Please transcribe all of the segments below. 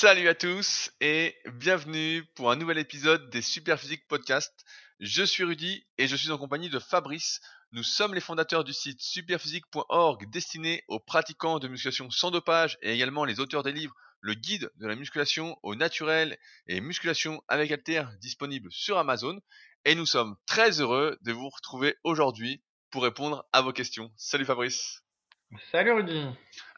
Salut à tous et bienvenue pour un nouvel épisode des Superphysique Podcast. Je suis Rudy et je suis en compagnie de Fabrice. Nous sommes les fondateurs du site superphysique.org destiné aux pratiquants de musculation sans dopage et également les auteurs des livres Le guide de la musculation au naturel et musculation avec alter disponible sur Amazon. Et nous sommes très heureux de vous retrouver aujourd'hui pour répondre à vos questions. Salut Fabrice. Salut Rudy.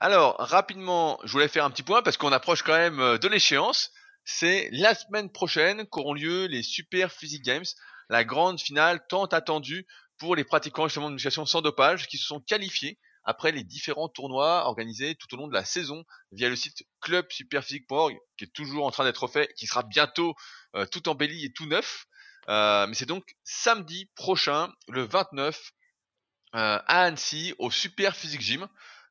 Alors, rapidement, je voulais faire un petit point parce qu'on approche quand même euh, de l'échéance. C'est la semaine prochaine qu'auront lieu les Super Physique Games, la grande finale tant attendue pour les pratiquants justement de musculation sans dopage qui se sont qualifiés après les différents tournois organisés tout au long de la saison via le site clubsuperphysique.org qui est toujours en train d'être fait, qui sera bientôt euh, tout embelli et tout neuf. Euh, mais c'est donc samedi prochain, le 29, euh, à Annecy au Super Physique Gym.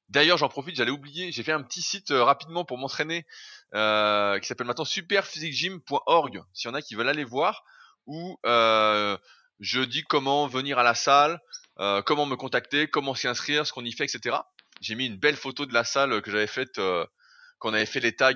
D'ailleurs, j'en profite, j'allais oublier, j'ai fait un petit site euh, rapidement pour m'entraîner euh, qui s'appelle maintenant superphysiquegym.org. S'il y en a qui veulent aller voir, où je dis comment venir à la salle, comment me contacter, comment s'y inscrire, ce qu'on y fait, etc. J'ai mis une belle photo de la salle que j'avais faite quand on avait fait les tags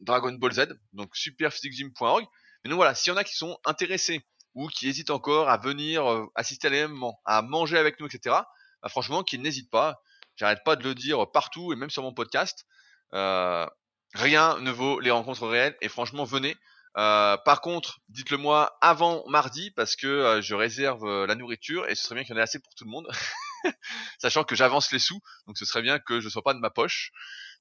Dragon Ball Z, donc superphysiquegym.org. Mais donc voilà, s'il y en a qui sont intéressés ou qui hésitent encore à venir euh, assister à l'événement, à manger avec nous, etc., bah, franchement, qu'ils n'hésitent pas. J'arrête pas de le dire partout et même sur mon podcast. Euh, rien ne vaut les rencontres réelles et franchement, venez. Euh, par contre, dites-le moi avant mardi parce que je réserve la nourriture et ce serait bien qu'il y en ait assez pour tout le monde, sachant que j'avance les sous, donc ce serait bien que je sois pas de ma poche.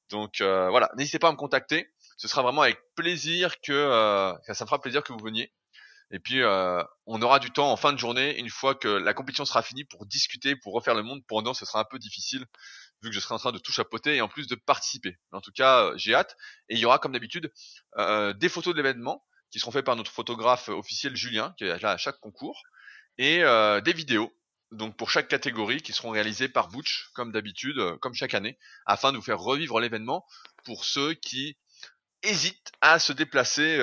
Donc voilà, n'hésitez pas à me contacter. Ce sera vraiment avec plaisir que ça me fera plaisir que vous veniez. Et puis, euh, on aura du temps en fin de journée, une fois que la compétition sera finie, pour discuter, pour refaire le monde. Pendant, ce sera un peu difficile, vu que je serai en train de tout chapeauter et en plus de participer. en tout cas, euh, j'ai hâte. Et il y aura, comme d'habitude, euh, des photos de l'événement qui seront faites par notre photographe officiel Julien, qui est là à chaque concours, et des vidéos. Donc pour chaque catégorie qui seront réalisées par Butch, comme d'habitude, comme chaque année, afin de vous faire revivre l'événement pour ceux qui hésitent à se déplacer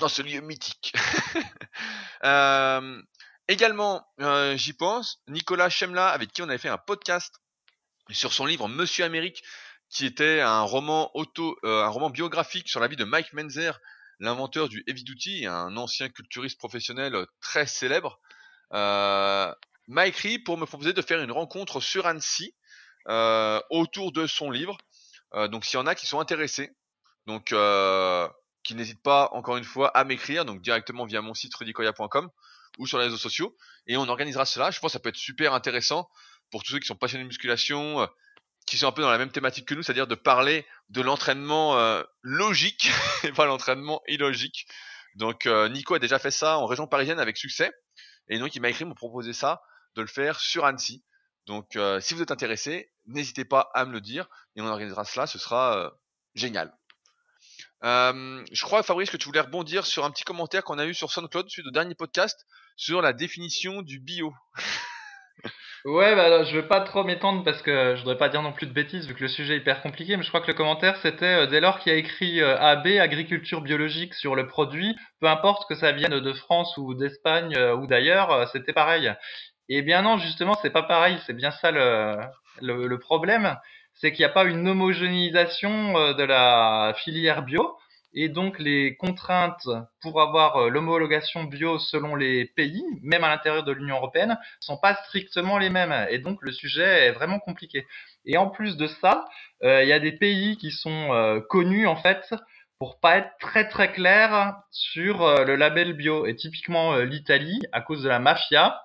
dans ce lieu mythique. euh, également, euh, j'y pense, Nicolas Chemla, avec qui on avait fait un podcast sur son livre Monsieur Amérique, qui était un roman auto, euh, un roman biographique sur la vie de Mike Menzer, l'inventeur du heavy duty, un ancien culturiste professionnel très célèbre, m'a écrit pour me proposer de faire une rencontre sur Annecy autour de son livre. Donc s'il y en a qui sont intéressés, donc qui n'hésite pas, encore une fois, à m'écrire, donc directement via mon site rudicoya.com ou sur les réseaux sociaux. Et on organisera cela. Je pense que ça peut être super intéressant pour tous ceux qui sont passionnés de musculation, euh, qui sont un peu dans la même thématique que nous, c'est-à-dire de parler de l'entraînement euh, logique et pas l'entraînement illogique. Donc euh, Nico a déjà fait ça en région parisienne avec succès. Et donc il m'a écrit, m'a proposé ça, de le faire sur Annecy. Donc si vous êtes intéressé, n'hésitez pas à me le dire et on organisera cela, ce sera génial. Euh, je crois, Fabrice, que tu voulais rebondir sur un petit commentaire qu'on a eu sur SoundCloud suite au dernier podcast sur la définition du bio. ouais, bah, je vais pas trop m'étendre parce que je voudrais pas dire non plus de bêtises vu que le sujet est hyper compliqué, mais je crois que le commentaire c'était euh, dès lors qu'il a écrit euh, AB, agriculture biologique sur le produit, peu importe que ça vienne de France ou d'Espagne ou d'ailleurs, c'était pareil. Eh bien non, justement, c'est pas pareil, c'est bien ça le problème c'est qu'il n'y a pas une homogénéisation euh, de la filière bio. Et donc les contraintes pour avoir euh, l'homologation bio selon les pays, même à l'intérieur de l'Union européenne, sont pas strictement les mêmes. Et donc le sujet est vraiment compliqué. Et en plus de ça, euh, il y a des pays qui sont connus en fait pour pas être très très clairs sur le label bio. Et typiquement l'Italie, à cause de la mafia,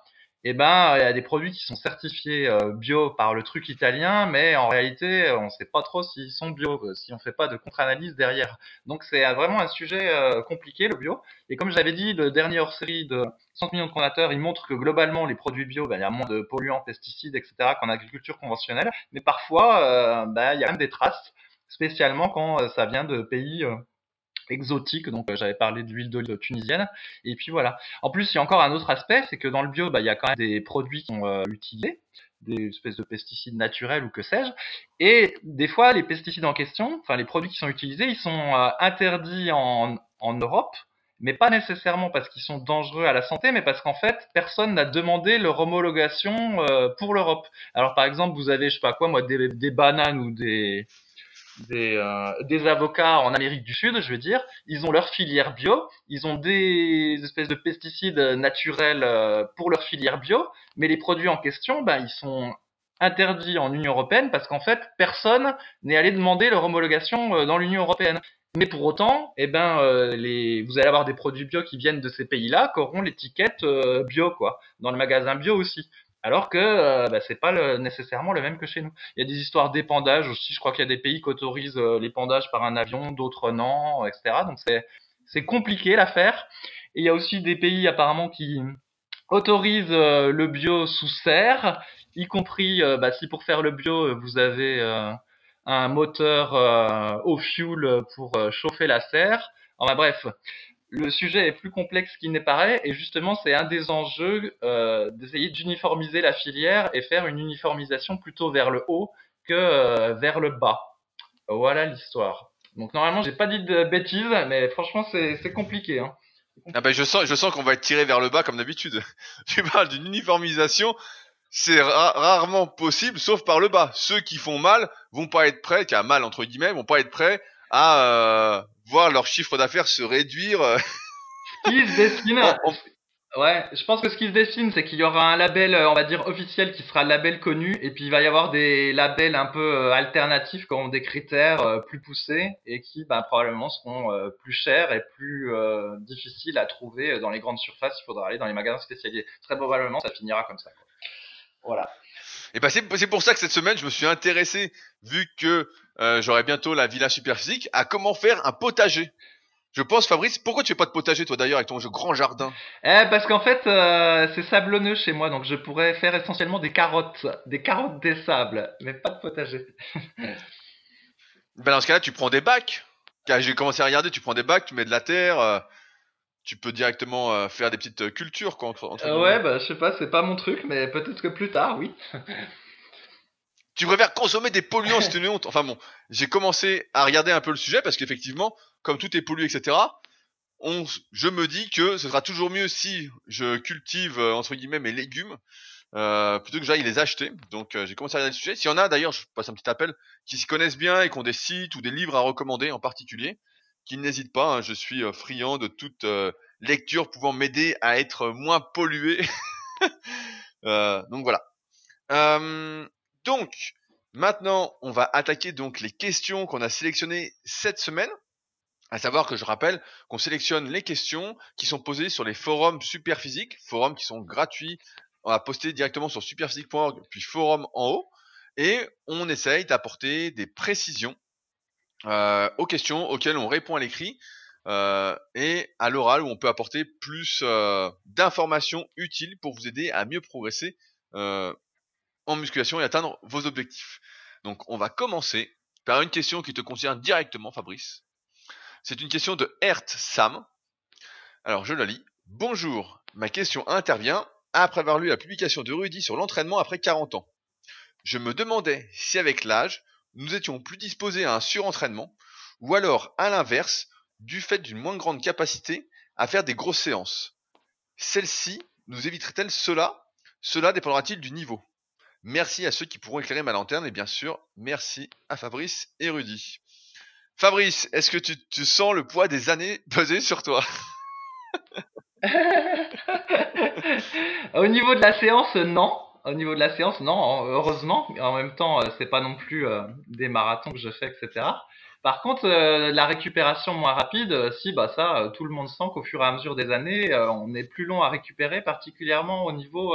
eh ben il y a des produits qui sont certifiés euh, bio par le truc italien, mais en réalité on ne sait pas trop s'ils sont bio, euh, si on fait pas de contre-analyse derrière. Donc c'est euh, vraiment un sujet compliqué le bio. Et comme j'avais dit, le dernier hors-série de 100 millions de fondateurs, il montre que globalement les produits bio, ben, il y a moins de polluants, pesticides, etc. qu'en agriculture conventionnelle, mais parfois ben, il y a même des traces, spécialement quand ça vient de pays exotique. Donc euh, j'avais parlé de l'huile d'olive tunisienne. Et puis voilà. En plus, il y a encore un autre aspect, c'est que dans le bio, bah, il y a quand même des produits qui sont euh, utilisés des espèces de pesticides naturels ou que sais-je. Et des fois, les pesticides en question, enfin les produits qui sont utilisés, ils sont euh, interdits en, en Europe, mais pas nécessairement parce qu'ils sont dangereux à la santé, mais parce qu'en fait, personne n'a demandé leur homologation pour l'Europe. Alors par exemple, vous avez, je sais pas quoi, moi, des, des bananes ou des des, euh, des avocats en Amérique du Sud, je veux dire. Ils ont leur filière bio, ils ont des espèces de pesticides naturels euh, pour leur filière bio, mais les produits en question, ben, ils sont interdits en Union européenne parce qu'en fait, personne n'est allé demander leur homologation euh, dans l'Union européenne. Mais pour autant, eh ben, les, vous allez avoir des produits bio qui viennent de ces pays-là, qui auront l'étiquette bio, quoi, dans le magasin bio aussi alors que euh, bah, c'est pas nécessairement le même que chez nous. Il y a des histoires d'épandage aussi. Je crois qu'il y a des pays qui autorisent euh, l'épandage par un avion, d'autres non, etc. Donc c'est compliqué l'affaire. Et il y a aussi des pays apparemment qui autorisent euh, le bio sous serre, y compris bah, si pour faire le bio vous avez un moteur au fuel pour chauffer la serre. Enfin bref, le sujet est plus complexe qu'il n'est paraît et justement c'est un des enjeux euh, d'essayer d'uniformiser la filière et faire une uniformisation plutôt vers le haut que euh, vers le bas. Voilà l'histoire. Donc normalement j'ai pas dit de bêtises mais franchement c'est compliqué. Hein. Ah ben je sens je sens qu'on va être tiré vers le bas comme d'habitude. tu parles d'une uniformisation, c'est rarement possible sauf par le bas. Ceux qui font mal vont pas être prêts, qui a mal entre guillemets, vont pas être prêts à euh, voir leur chiffre d'affaires se réduire. Euh. Ce qui se dessine, ouais, je pense que ce qui se dessine, c'est qu'il y aura un label, euh, on va dire officiel, qui sera le label connu, et puis il va y avoir des labels un peu alternatifs qui auront des critères plus poussés et qui, bah, probablement, seront plus chers et plus difficiles à trouver dans les grandes surfaces. Il faudra aller dans les magasins spécialisés. Très probablement, ça finira comme ça. Voilà. Et bah c'est pour ça que cette semaine, je me suis intéressé, vu que euh, j'aurai bientôt la villa superphysique, à comment faire un potager. Je pense, Fabrice, pourquoi tu fais pas de potager toi d'ailleurs avec ton grand jardin? Eh parce qu'en fait euh, c'est sablonneux chez moi, donc je pourrais faire essentiellement des carottes, des carottes des sables, mais pas de potager. ben dans ce cas-là, tu prends des bacs. J'ai commencé à regarder, tu prends des bacs, tu mets de la terre. Euh, tu peux directement euh, faire des petites cultures quoi, entre, ouais, bah je sais pas, c'est pas mon truc, mais peut-être que plus tard, oui. tu préfères consommer des polluants, c'est une honte. Enfin bon, j'ai commencé à regarder un peu le sujet parce qu'effectivement, comme tout est pollué, etc. On, je me dis que ce sera toujours mieux si je cultive euh, entre guillemets mes légumes euh, plutôt que j'aille les acheter. Donc euh, j'ai commencé à regarder le sujet. S'il y en a d'ailleurs, je passe un petit appel, qui s'y connaissent bien et qui ont des sites ou des livres à recommander en particulier, qui n'hésite pas. Hein, je suis euh, friand de toute euh, lecture pouvant m'aider à être moins pollué. Euh, donc voilà. Donc maintenant, on va attaquer donc les questions qu'on a sélectionnées cette semaine. À savoir que je rappelle qu'on sélectionne les questions qui sont posées sur les forums Superphysique, forums qui sont gratuits. On va poster directement sur superphysique.org, puis forum en haut, et on essaye d'apporter des précisions euh, aux questions auxquelles on répond à l'écrit euh, et à l'oral où on peut apporter plus euh, d'informations utiles pour vous aider à mieux progresser en musculation et atteindre vos objectifs. Donc on va commencer par une question qui te concerne directement Fabrice. C'est une question de Hert Sam. Alors je la lis. Bonjour, ma question intervient après avoir lu la publication de Rudy sur l'entraînement après 40 ans. Je me demandais si avec l'âge, nous étions plus disposés à un surentraînement, ou alors, à l'inverse, du fait d'une moins grande capacité à faire des grosses séances. Celle-ci nous éviterait-elle cela? Cela dépendra-t-il du niveau? Merci à ceux qui pourront éclairer ma lanterne et bien sûr, merci à Fabrice et Rudy. Fabrice, est-ce que tu, sens le poids des années peser sur toi? Au niveau de la séance, non. Au niveau de la séance, non, heureusement. En même temps, euh, c'est pas non plus euh, des marathons que je fais, etc. Par contre, euh, la récupération moins rapide, si, bah ça, tout le monde sent qu'au fur et à mesure des années, on est plus long à récupérer, particulièrement au niveau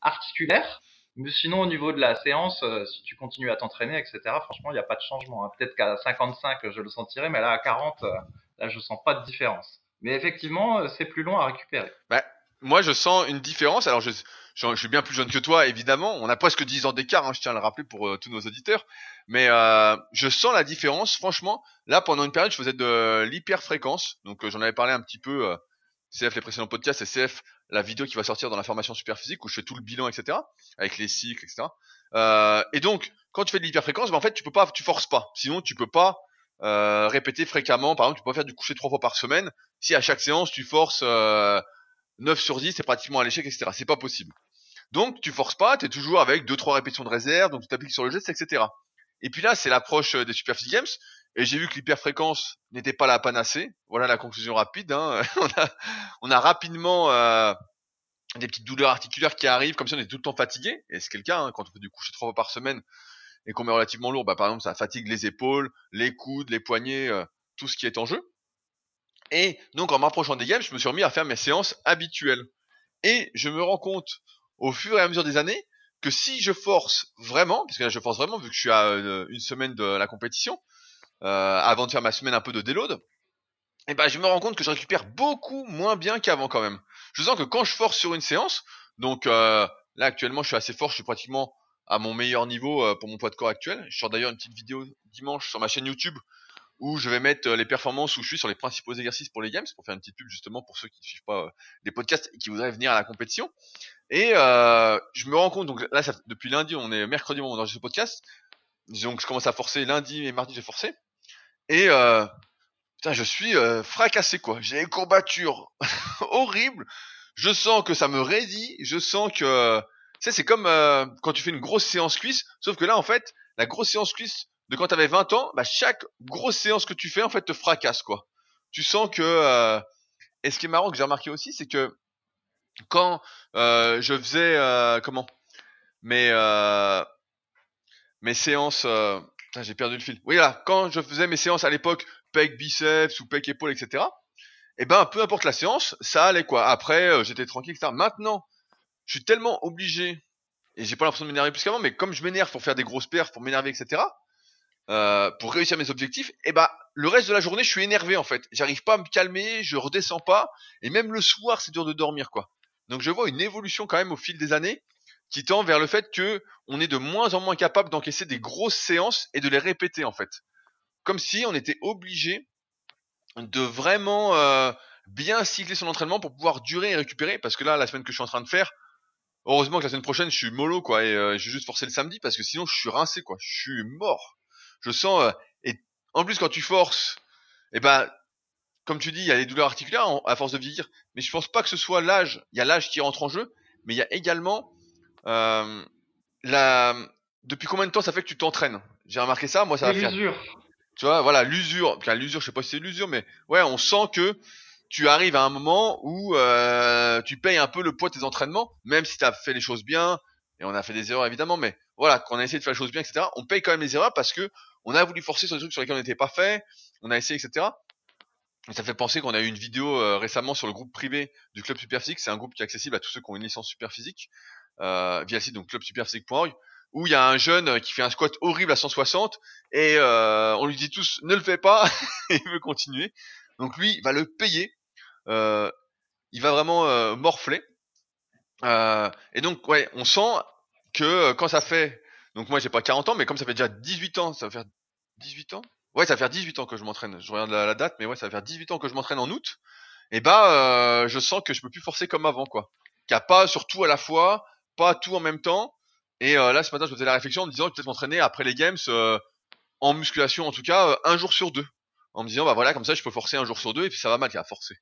articulaire. Mais sinon, au niveau de la séance, si tu continues à t'entraîner, etc., franchement, il n'y a pas de changement. Hein. Peut-être qu'à 55, je le sentirai, mais là, à 40, là, je sens pas de différence. Mais effectivement, c'est plus long à récupérer. Bah, moi, je sens une différence. Alors, je, je, suis bien plus jeune que toi, évidemment. On a presque 10 ans d'écart, hein, je tiens à le rappeler pour euh, tous nos auditeurs. Mais euh, je sens la différence. Franchement, là, pendant une période, je faisais de l'hyperfréquence. Donc, euh, j'en avais parlé un petit peu. CF, les précédents podcasts, et CF, la vidéo qui va sortir dans la formation super physique où je fais tout le bilan, etc. Avec les cycles, etc. et donc, quand tu fais de l'hyperfréquence, ben, en fait, tu peux pas, tu forces pas. Sinon, tu peux pas répéter fréquemment. Par exemple, tu peux pas faire du coucher trois fois par semaine. Si à chaque séance, tu forces 9 sur 10, c'est pratiquement à l'échec, etc. C'est pas possible. Donc tu forces pas, tu es toujours avec 2-3 répétitions de réserve, donc tu t'appliques sur le geste, etc. Et puis là, c'est l'approche des Super Games. Et j'ai vu que l'hyperfréquence n'était pas la panacée. Voilà la conclusion rapide. Hein. on, a, on, a, rapidement euh, des petites douleurs articulaires qui arrivent, comme si on est tout le temps fatigué. Et c'est le cas, hein, quand on fait du coucher trois fois par semaine et qu'on met relativement lourd, bah, par exemple, ça fatigue les épaules, les coudes, les poignets, euh, tout ce qui est en jeu. Et donc, en m'approchant des games, je me suis remis à faire mes séances habituelles. Et je me rends compte, au fur et à mesure des années, que si je force vraiment, parce que là je force vraiment vu que je suis à euh, une semaine de la compétition, avant de faire ma semaine un peu de déload, et eh ben je me rends compte que je récupère beaucoup moins bien qu'avant quand même. Je sens que quand je force sur une séance, donc euh, là actuellement je suis assez fort, je suis pratiquement à mon meilleur niveau euh, pour mon poids de corps actuel. Je sors d'ailleurs une petite vidéo dimanche sur ma chaîne YouTube où je vais mettre les performances où je suis sur les principaux exercices pour les games, pour faire une petite pub justement pour ceux qui ne suivent pas les podcasts et qui voudraient venir à la compétition. Et je me rends compte, donc là ça, depuis lundi, on est mercredi, on enregistre ce podcast, donc je commence à forcer lundi et mardi j'ai forcé. Et euh, putain, je suis euh, fracassé quoi. J'ai des courbatures horribles. Je sens que ça me raidit. Je sens que, tu sais, c'est comme euh, quand tu fais une grosse séance cuisse. Sauf que là, en fait, la grosse séance cuisse de quand t'avais 20 ans, bah chaque grosse séance que tu fais, en fait, te fracasse quoi. Tu sens que. Euh, et ce qui est marrant que j'ai remarqué aussi, c'est que quand euh, je faisais comment? Mes mes séances j'ai perdu le fil. Oui, là, quand je faisais mes séances à l'époque, pec biceps ou pec épaule, etc. Eh ben, peu importe la séance, ça allait quoi. Après, euh, j'étais tranquille, etc. Maintenant, je suis tellement obligé, et j'ai pas l'impression de m'énerver plus qu'avant, mais comme je m'énerve pour faire des grosses perfs, pour m'énerver, etc. Euh, pour réussir mes objectifs, eh ben, le reste de la journée, je suis énervé en fait. J'arrive pas à me calmer, je redescends pas, et même le soir, c'est dur de dormir quoi. Donc je vois une évolution quand même au fil des années, qui tend vers le fait que on est de moins en moins capable d'encaisser des grosses séances et de les répéter en fait. Comme si on était obligé de vraiment euh, bien cycler son entraînement pour pouvoir durer et récupérer. Parce que là, la semaine que je suis en train de faire, heureusement que la semaine prochaine je suis mollo quoi et euh, je vais juste forcer le samedi parce que sinon je suis rincé quoi. Je suis mort. Je sens euh, et en plus quand tu forces, eh ben comme tu dis, il y a les douleurs articulaires à force de vieillir, mais je pense pas que ce soit l'âge. Il y a l'âge qui rentre en jeu, mais il y a également euh, la... Depuis combien de temps ça fait que tu t'entraînes? J'ai remarqué ça, moi ça va faire. L'usure. Tu vois, voilà, l'usure. l'usure, je sais pas si c'est l'usure, mais ouais, on sent que tu arrives à un moment où euh, tu payes un peu le poids de tes entraînements, même si tu as fait les choses bien, et on a fait des erreurs évidemment, mais voilà, quand on a essayé de faire les choses bien, etc., on paye quand même les erreurs parce que on a voulu forcer sur des trucs sur lesquels on n'était pas fait, on a essayé, etc. Et ça fait penser qu'on a eu une vidéo euh, récemment sur le groupe privé du club Superphysique, c'est un groupe qui est accessible à tous ceux qui ont une licence Superphysique, euh, via le site donc clubsuperphysique.org où il y a un jeune euh, qui fait un squat horrible à 160 et euh, on lui dit tous ne le fais pas il veut continuer. Donc lui il va le payer, euh, il va vraiment euh, morfler. Euh, et donc ouais, on sent que quand ça fait, donc moi j'ai pas 40 ans, mais comme ça fait déjà 18 ans, ça va faire 18 ans? Ouais, ça va faire 18 ans que je m'entraîne. Je regarde la, la, date, mais ouais, ça va faire 18 ans que je m'entraîne en août. Et bah, je sens que je peux plus forcer comme avant, quoi. Qu'il n'y a pas surtout à la fois pas tout en même temps. Et euh, là, ce matin, je faisais la réflexion en me disant peut-être m'entraîner après les games euh, en musculation, en tout cas, euh, un jour sur deux. En me disant, bah voilà, comme ça, je peux forcer un jour sur deux et puis ça va mal, a forcer.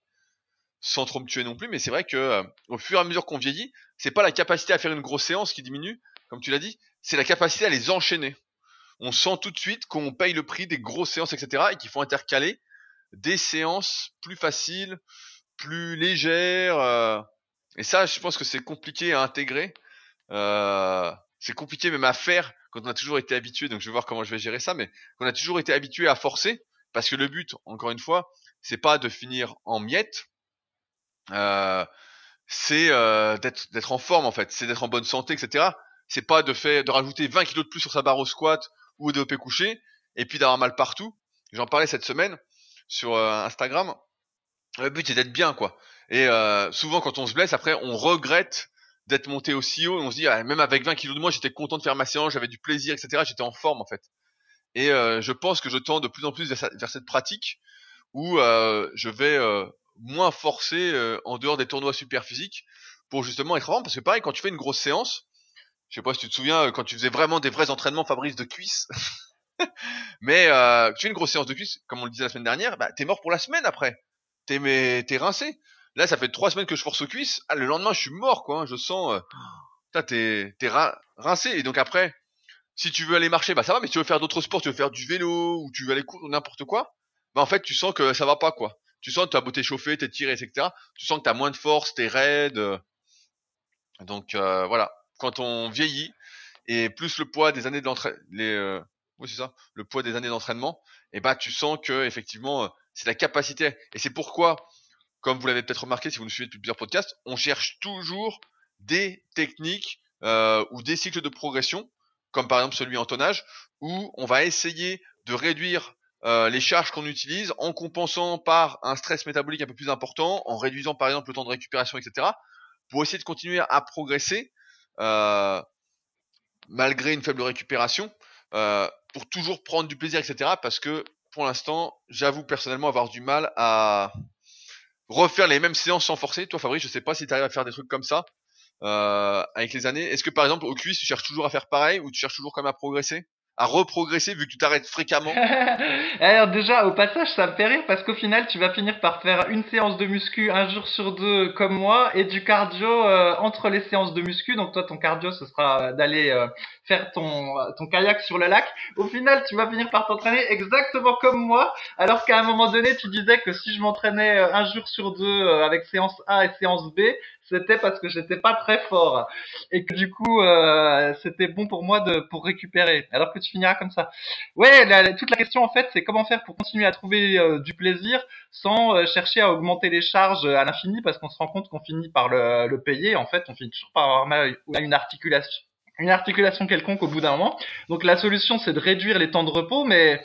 Sans trop me tuer non plus, mais c'est vrai que au fur et à mesure qu'on vieillit, c'est pas la capacité à faire une grosse séance qui diminue, comme tu l'as dit, c'est la capacité à les enchaîner. On sent tout de suite qu'on paye le prix des grosses séances, etc., et qu'il faut intercaler des séances plus faciles, plus légères. et ça, je pense que c'est compliqué à intégrer euh, c'est compliqué même à faire quand on a toujours été habitué. Donc je vais voir comment je vais gérer ça, mais qu'on a toujours été habitué à forcer, parce que le but, encore une fois, c'est pas de finir en miettes. Euh, c'est euh, d'être d'être en forme en fait, c'est d'être en bonne santé, etc. C'est pas de faire de rajouter 20 kilos de plus sur sa barre au squat ou au développé couché et puis d'avoir mal partout. J'en parlais cette semaine sur euh, Instagram. Le but c'est d'être bien quoi. Et euh, souvent quand on se blesse, après on regrette d'être monté aussi haut. on se dit, ah, même avec 20 kilos de moi, j'étais content de faire ma séance, j'avais du plaisir, etc. J'étais en forme en fait. Et euh, je pense que je tends de plus en plus vers, cette pratique où euh, je vais euh, moins forcer en dehors des tournois super physiques pour justement être en forme. Parce que pareil, quand tu fais une grosse séance, je sais pas si tu te souviens, quand tu faisais vraiment des vrais entraînements, Fabrice, de cuisses. mais tu fais une grosse séance de cuisses, comme on le disait la semaine dernière, bah, t'es mort pour la semaine après. T'es, t'es rincé. Là, ça fait trois semaines que je force aux cuisses. Ah, le lendemain, je suis mort, quoi. Hein. Je sens, euh, t'es, t'es rincé. Et donc après, Si tu veux aller marcher, bah ça va, mais si tu veux faire d'autres sports, tu veux faire du vélo ou tu veux aller courir n'importe quoi, bah en fait tu sens que ça va pas quoi. Tu sens que tu as beau t'échauffer, t'es tiré, etc. Tu sens que tu as moins de force, t'es raide. Donc euh, voilà, quand on vieillit et plus le poids des années euh, le poids des années d'entraînement, et bah tu sens que effectivement c'est la capacité et c'est pourquoi, comme vous l'avez peut-être remarqué si vous nous suivez depuis plusieurs podcasts, on cherche toujours des techniques euh, ou des cycles de progression, comme par exemple celui en tonnage, où on va essayer de réduire euh, les charges qu'on utilise en compensant par un stress métabolique un peu plus important, en réduisant par exemple le temps de récupération, etc., pour essayer de continuer à progresser euh, malgré une faible récupération, pour toujours prendre du plaisir, etc. Parce que pour l'instant, j'avoue personnellement avoir du mal à refaire les mêmes séances sans forcer. Toi, Fabrice, je sais pas si tu arrives à faire des trucs comme ça euh, avec les années. Est-ce que par exemple au cuisse, tu cherches toujours à faire pareil ou tu cherches toujours quand même à progresser? À reprogresser vu que tu t'arrêtes fréquemment. Alors déjà au passage ça me fait rire parce qu'au final tu vas finir par faire une séance de muscu un jour sur deux comme moi et du cardio euh, entre les séances de muscu. Donc toi ton cardio ce sera d'aller euh, faire ton ton kayak sur le lac. Au final tu vas finir par t'entraîner exactement comme moi. Alors qu'à un moment donné tu disais que si je m'entraînais euh, un jour sur deux avec séance A et séance B c'était parce que j'étais pas très fort et que du coup euh, c'était bon pour moi de pour récupérer. Alors que tu finiras comme ça. Ouais, la, toute la question en fait, c'est comment faire pour continuer à trouver euh, du plaisir sans euh, chercher à augmenter les charges à l'infini parce qu'on se rend compte qu'on finit par le, le, payer. En fait, on finit toujours par avoir mal à une articulation une articulation quelconque au bout d'un moment. Donc la solution c'est de réduire les temps de repos, mais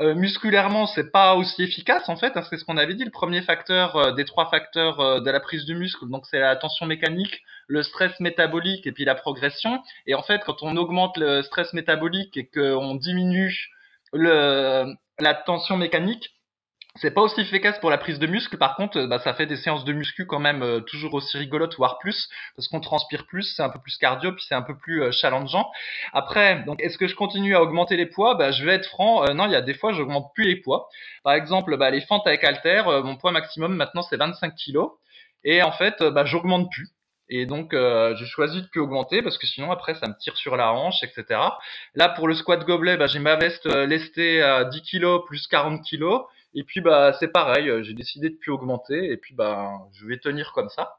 euh, musculairement, c'est pas aussi efficace en fait. Hein, c'est ce qu'on avait dit. Le premier facteur euh, des trois facteurs euh, de la prise du muscle, donc c'est la tension mécanique, le stress métabolique et puis la progression. Et en fait, quand on augmente le stress métabolique et qu'on diminue le, la tension mécanique, c'est pas aussi efficace pour la prise de muscle, par contre, bah, ça fait des séances de muscu quand même euh, toujours aussi rigolotes, voire plus, parce qu'on transpire plus, c'est un peu plus cardio, puis c'est un peu plus euh, challengeant. Après, donc est-ce que je continue à augmenter les poids? Bah, Je vais être franc, euh, non, il y a des fois, j'augmente plus les poids. Par exemple, bah, les fentes avec halter, mon poids maximum maintenant c'est 25 kg, et en fait, bah, j'augmente plus. Et donc, euh, j'ai choisi de plus augmenter parce que sinon, après, ça me tire sur la hanche, etc. Là, pour le squat gobelet, bah, j'ai ma veste lestée à 10 kg plus 40 kg. Et puis bah c'est pareil, euh, j'ai décidé de plus augmenter et puis bah je vais tenir comme ça.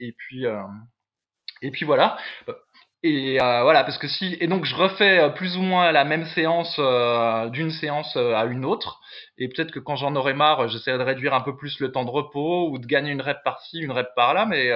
Et puis euh, et puis voilà. Et euh, voilà parce que si et donc je refais plus ou moins la même séance d'une séance à une autre et peut-être que quand j'en aurai marre, j'essaierai de réduire un peu plus le temps de repos ou de gagner une rep par-ci, une rep par-là, mais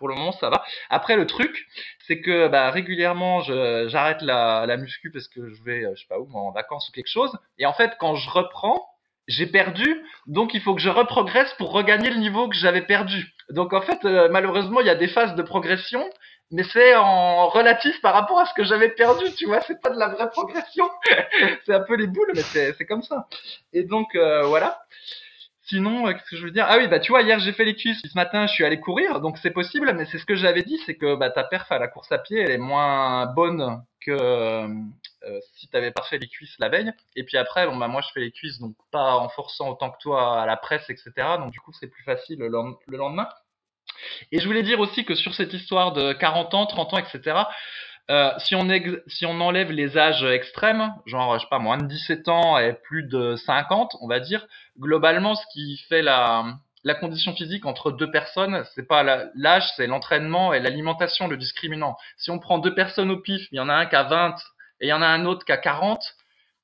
pour le moment ça va. Après le truc, c'est que bah, régulièrement j'arrête la, la muscu parce que je vais je sais pas où en vacances ou quelque chose et en fait quand je reprends j'ai perdu, donc il faut que je reprogresse pour regagner le niveau que j'avais perdu. Donc en fait, euh, malheureusement, il y a des phases de progression, mais c'est en relatif par rapport à ce que j'avais perdu, tu vois, c'est pas de la vraie progression. c'est un peu les boules, mais c'est comme ça. Et donc euh, voilà. Sinon, euh, qu'est-ce que je veux dire? Ah oui, bah tu vois, hier j'ai fait les cuisses, ce matin je suis allé courir, donc c'est possible, mais c'est ce que j'avais dit, c'est que bah, ta perf à la course à pied, elle est moins bonne que euh, si tu avais pas fait les cuisses la veille. Et puis après, bon bah moi je fais les cuisses, donc pas en forçant autant que toi à la presse, etc. Donc du coup c'est plus facile le, lendemain. Et je voulais dire aussi que sur cette histoire de 40 ans, 30 ans, etc. Euh, si, on enlève les âges extrêmes, genre, je pas, moins de 17 ans et plus de 50, on va dire, globalement, ce qui fait la, la condition physique entre deux personnes, c'est pas l'âge, c'est l'entraînement et l'alimentation, le discriminant. Si on prend deux personnes au pif, il y en a un qui a 20 et il y en a un autre qui a 40,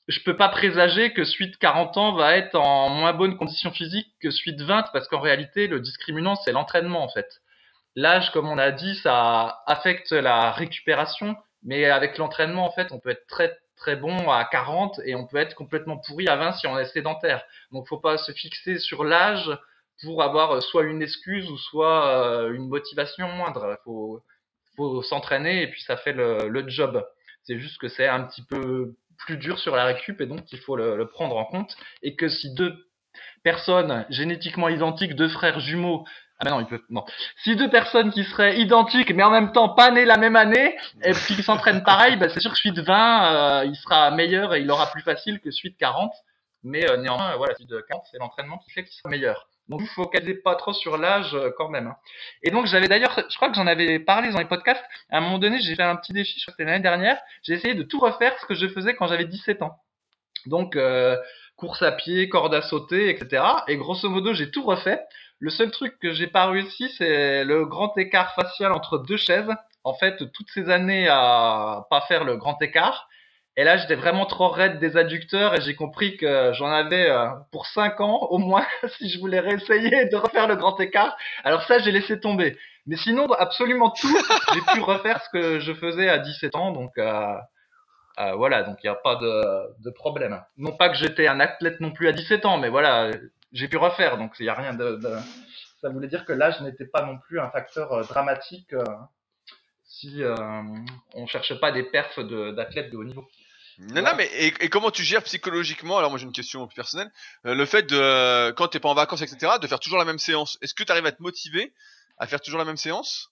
je peux pas présager que suite 40 ans va être en moins bonne condition physique que suite 20 parce qu'en réalité, le discriminant, c'est l'entraînement, en fait. L'âge, comme on a dit, ça affecte la récupération, mais avec l'entraînement, en fait, on peut être très très bon à 40 et on peut être complètement pourri à 20 si on est sédentaire. Donc, faut pas se fixer sur l'âge pour avoir soit une excuse ou soit euh, une motivation moindre. Faut faut s'entraîner et puis ça fait le, job. C'est juste que c'est un petit peu plus dur sur la récup et donc il faut le prendre en compte et que si deux personnes génétiquement identiques, deux frères jumeaux, ah ben non, non. Si deux personnes qui seraient identiques mais en même temps pas nées la même année et qui s'entraînent pareil, ben c'est sûr que suite 20, euh, il sera meilleur et il aura plus facile que suite 40. Mais euh, néanmoins, voilà, suite 40, c'est l'entraînement qui fait qu'il sera meilleur. Donc vous focalisez pas trop sur l'âge euh, quand même. Hein. Et donc j'avais d'ailleurs, je crois que j'en avais parlé dans les podcasts. À un moment donné, j'ai fait un petit défi, je crois que c'était l'année dernière. J'ai essayé de tout refaire ce que je faisais quand j'avais 17 ans. Donc euh, course à pied, corde à sauter, etc. Et grosso modo, j'ai tout refait. Le seul truc que j'ai pas réussi, c'est le grand écart facial entre deux chaises. En fait, toutes ces années à pas faire le grand écart, et là, j'étais vraiment trop raide des adducteurs et j'ai compris que j'en avais euh, pour 5 ans au moins si je voulais réessayer de refaire le grand écart. Alors ça, j'ai laissé tomber. Mais sinon, absolument tout, j'ai pu refaire ce que je faisais à 17 ans. Donc euh, euh, voilà, donc il n'y a pas de, de, problème. Non pas que j'étais un athlète non plus à 17 ans, mais voilà, j'ai pu refaire. Donc il n'y a rien de, de, Ça voulait dire que l'âge n'était pas non plus un facteur euh, dramatique si on cherchait pas des perfs d'athlètes de haut niveau. Non, non, mais et, comment tu gères psychologiquement Alors moi j'ai une question personnelle. Euh, le fait de euh, quand t'es pas en vacances, etc., de faire toujours la même séance. Est-ce que tu arrives à te motiver à faire toujours la même séance?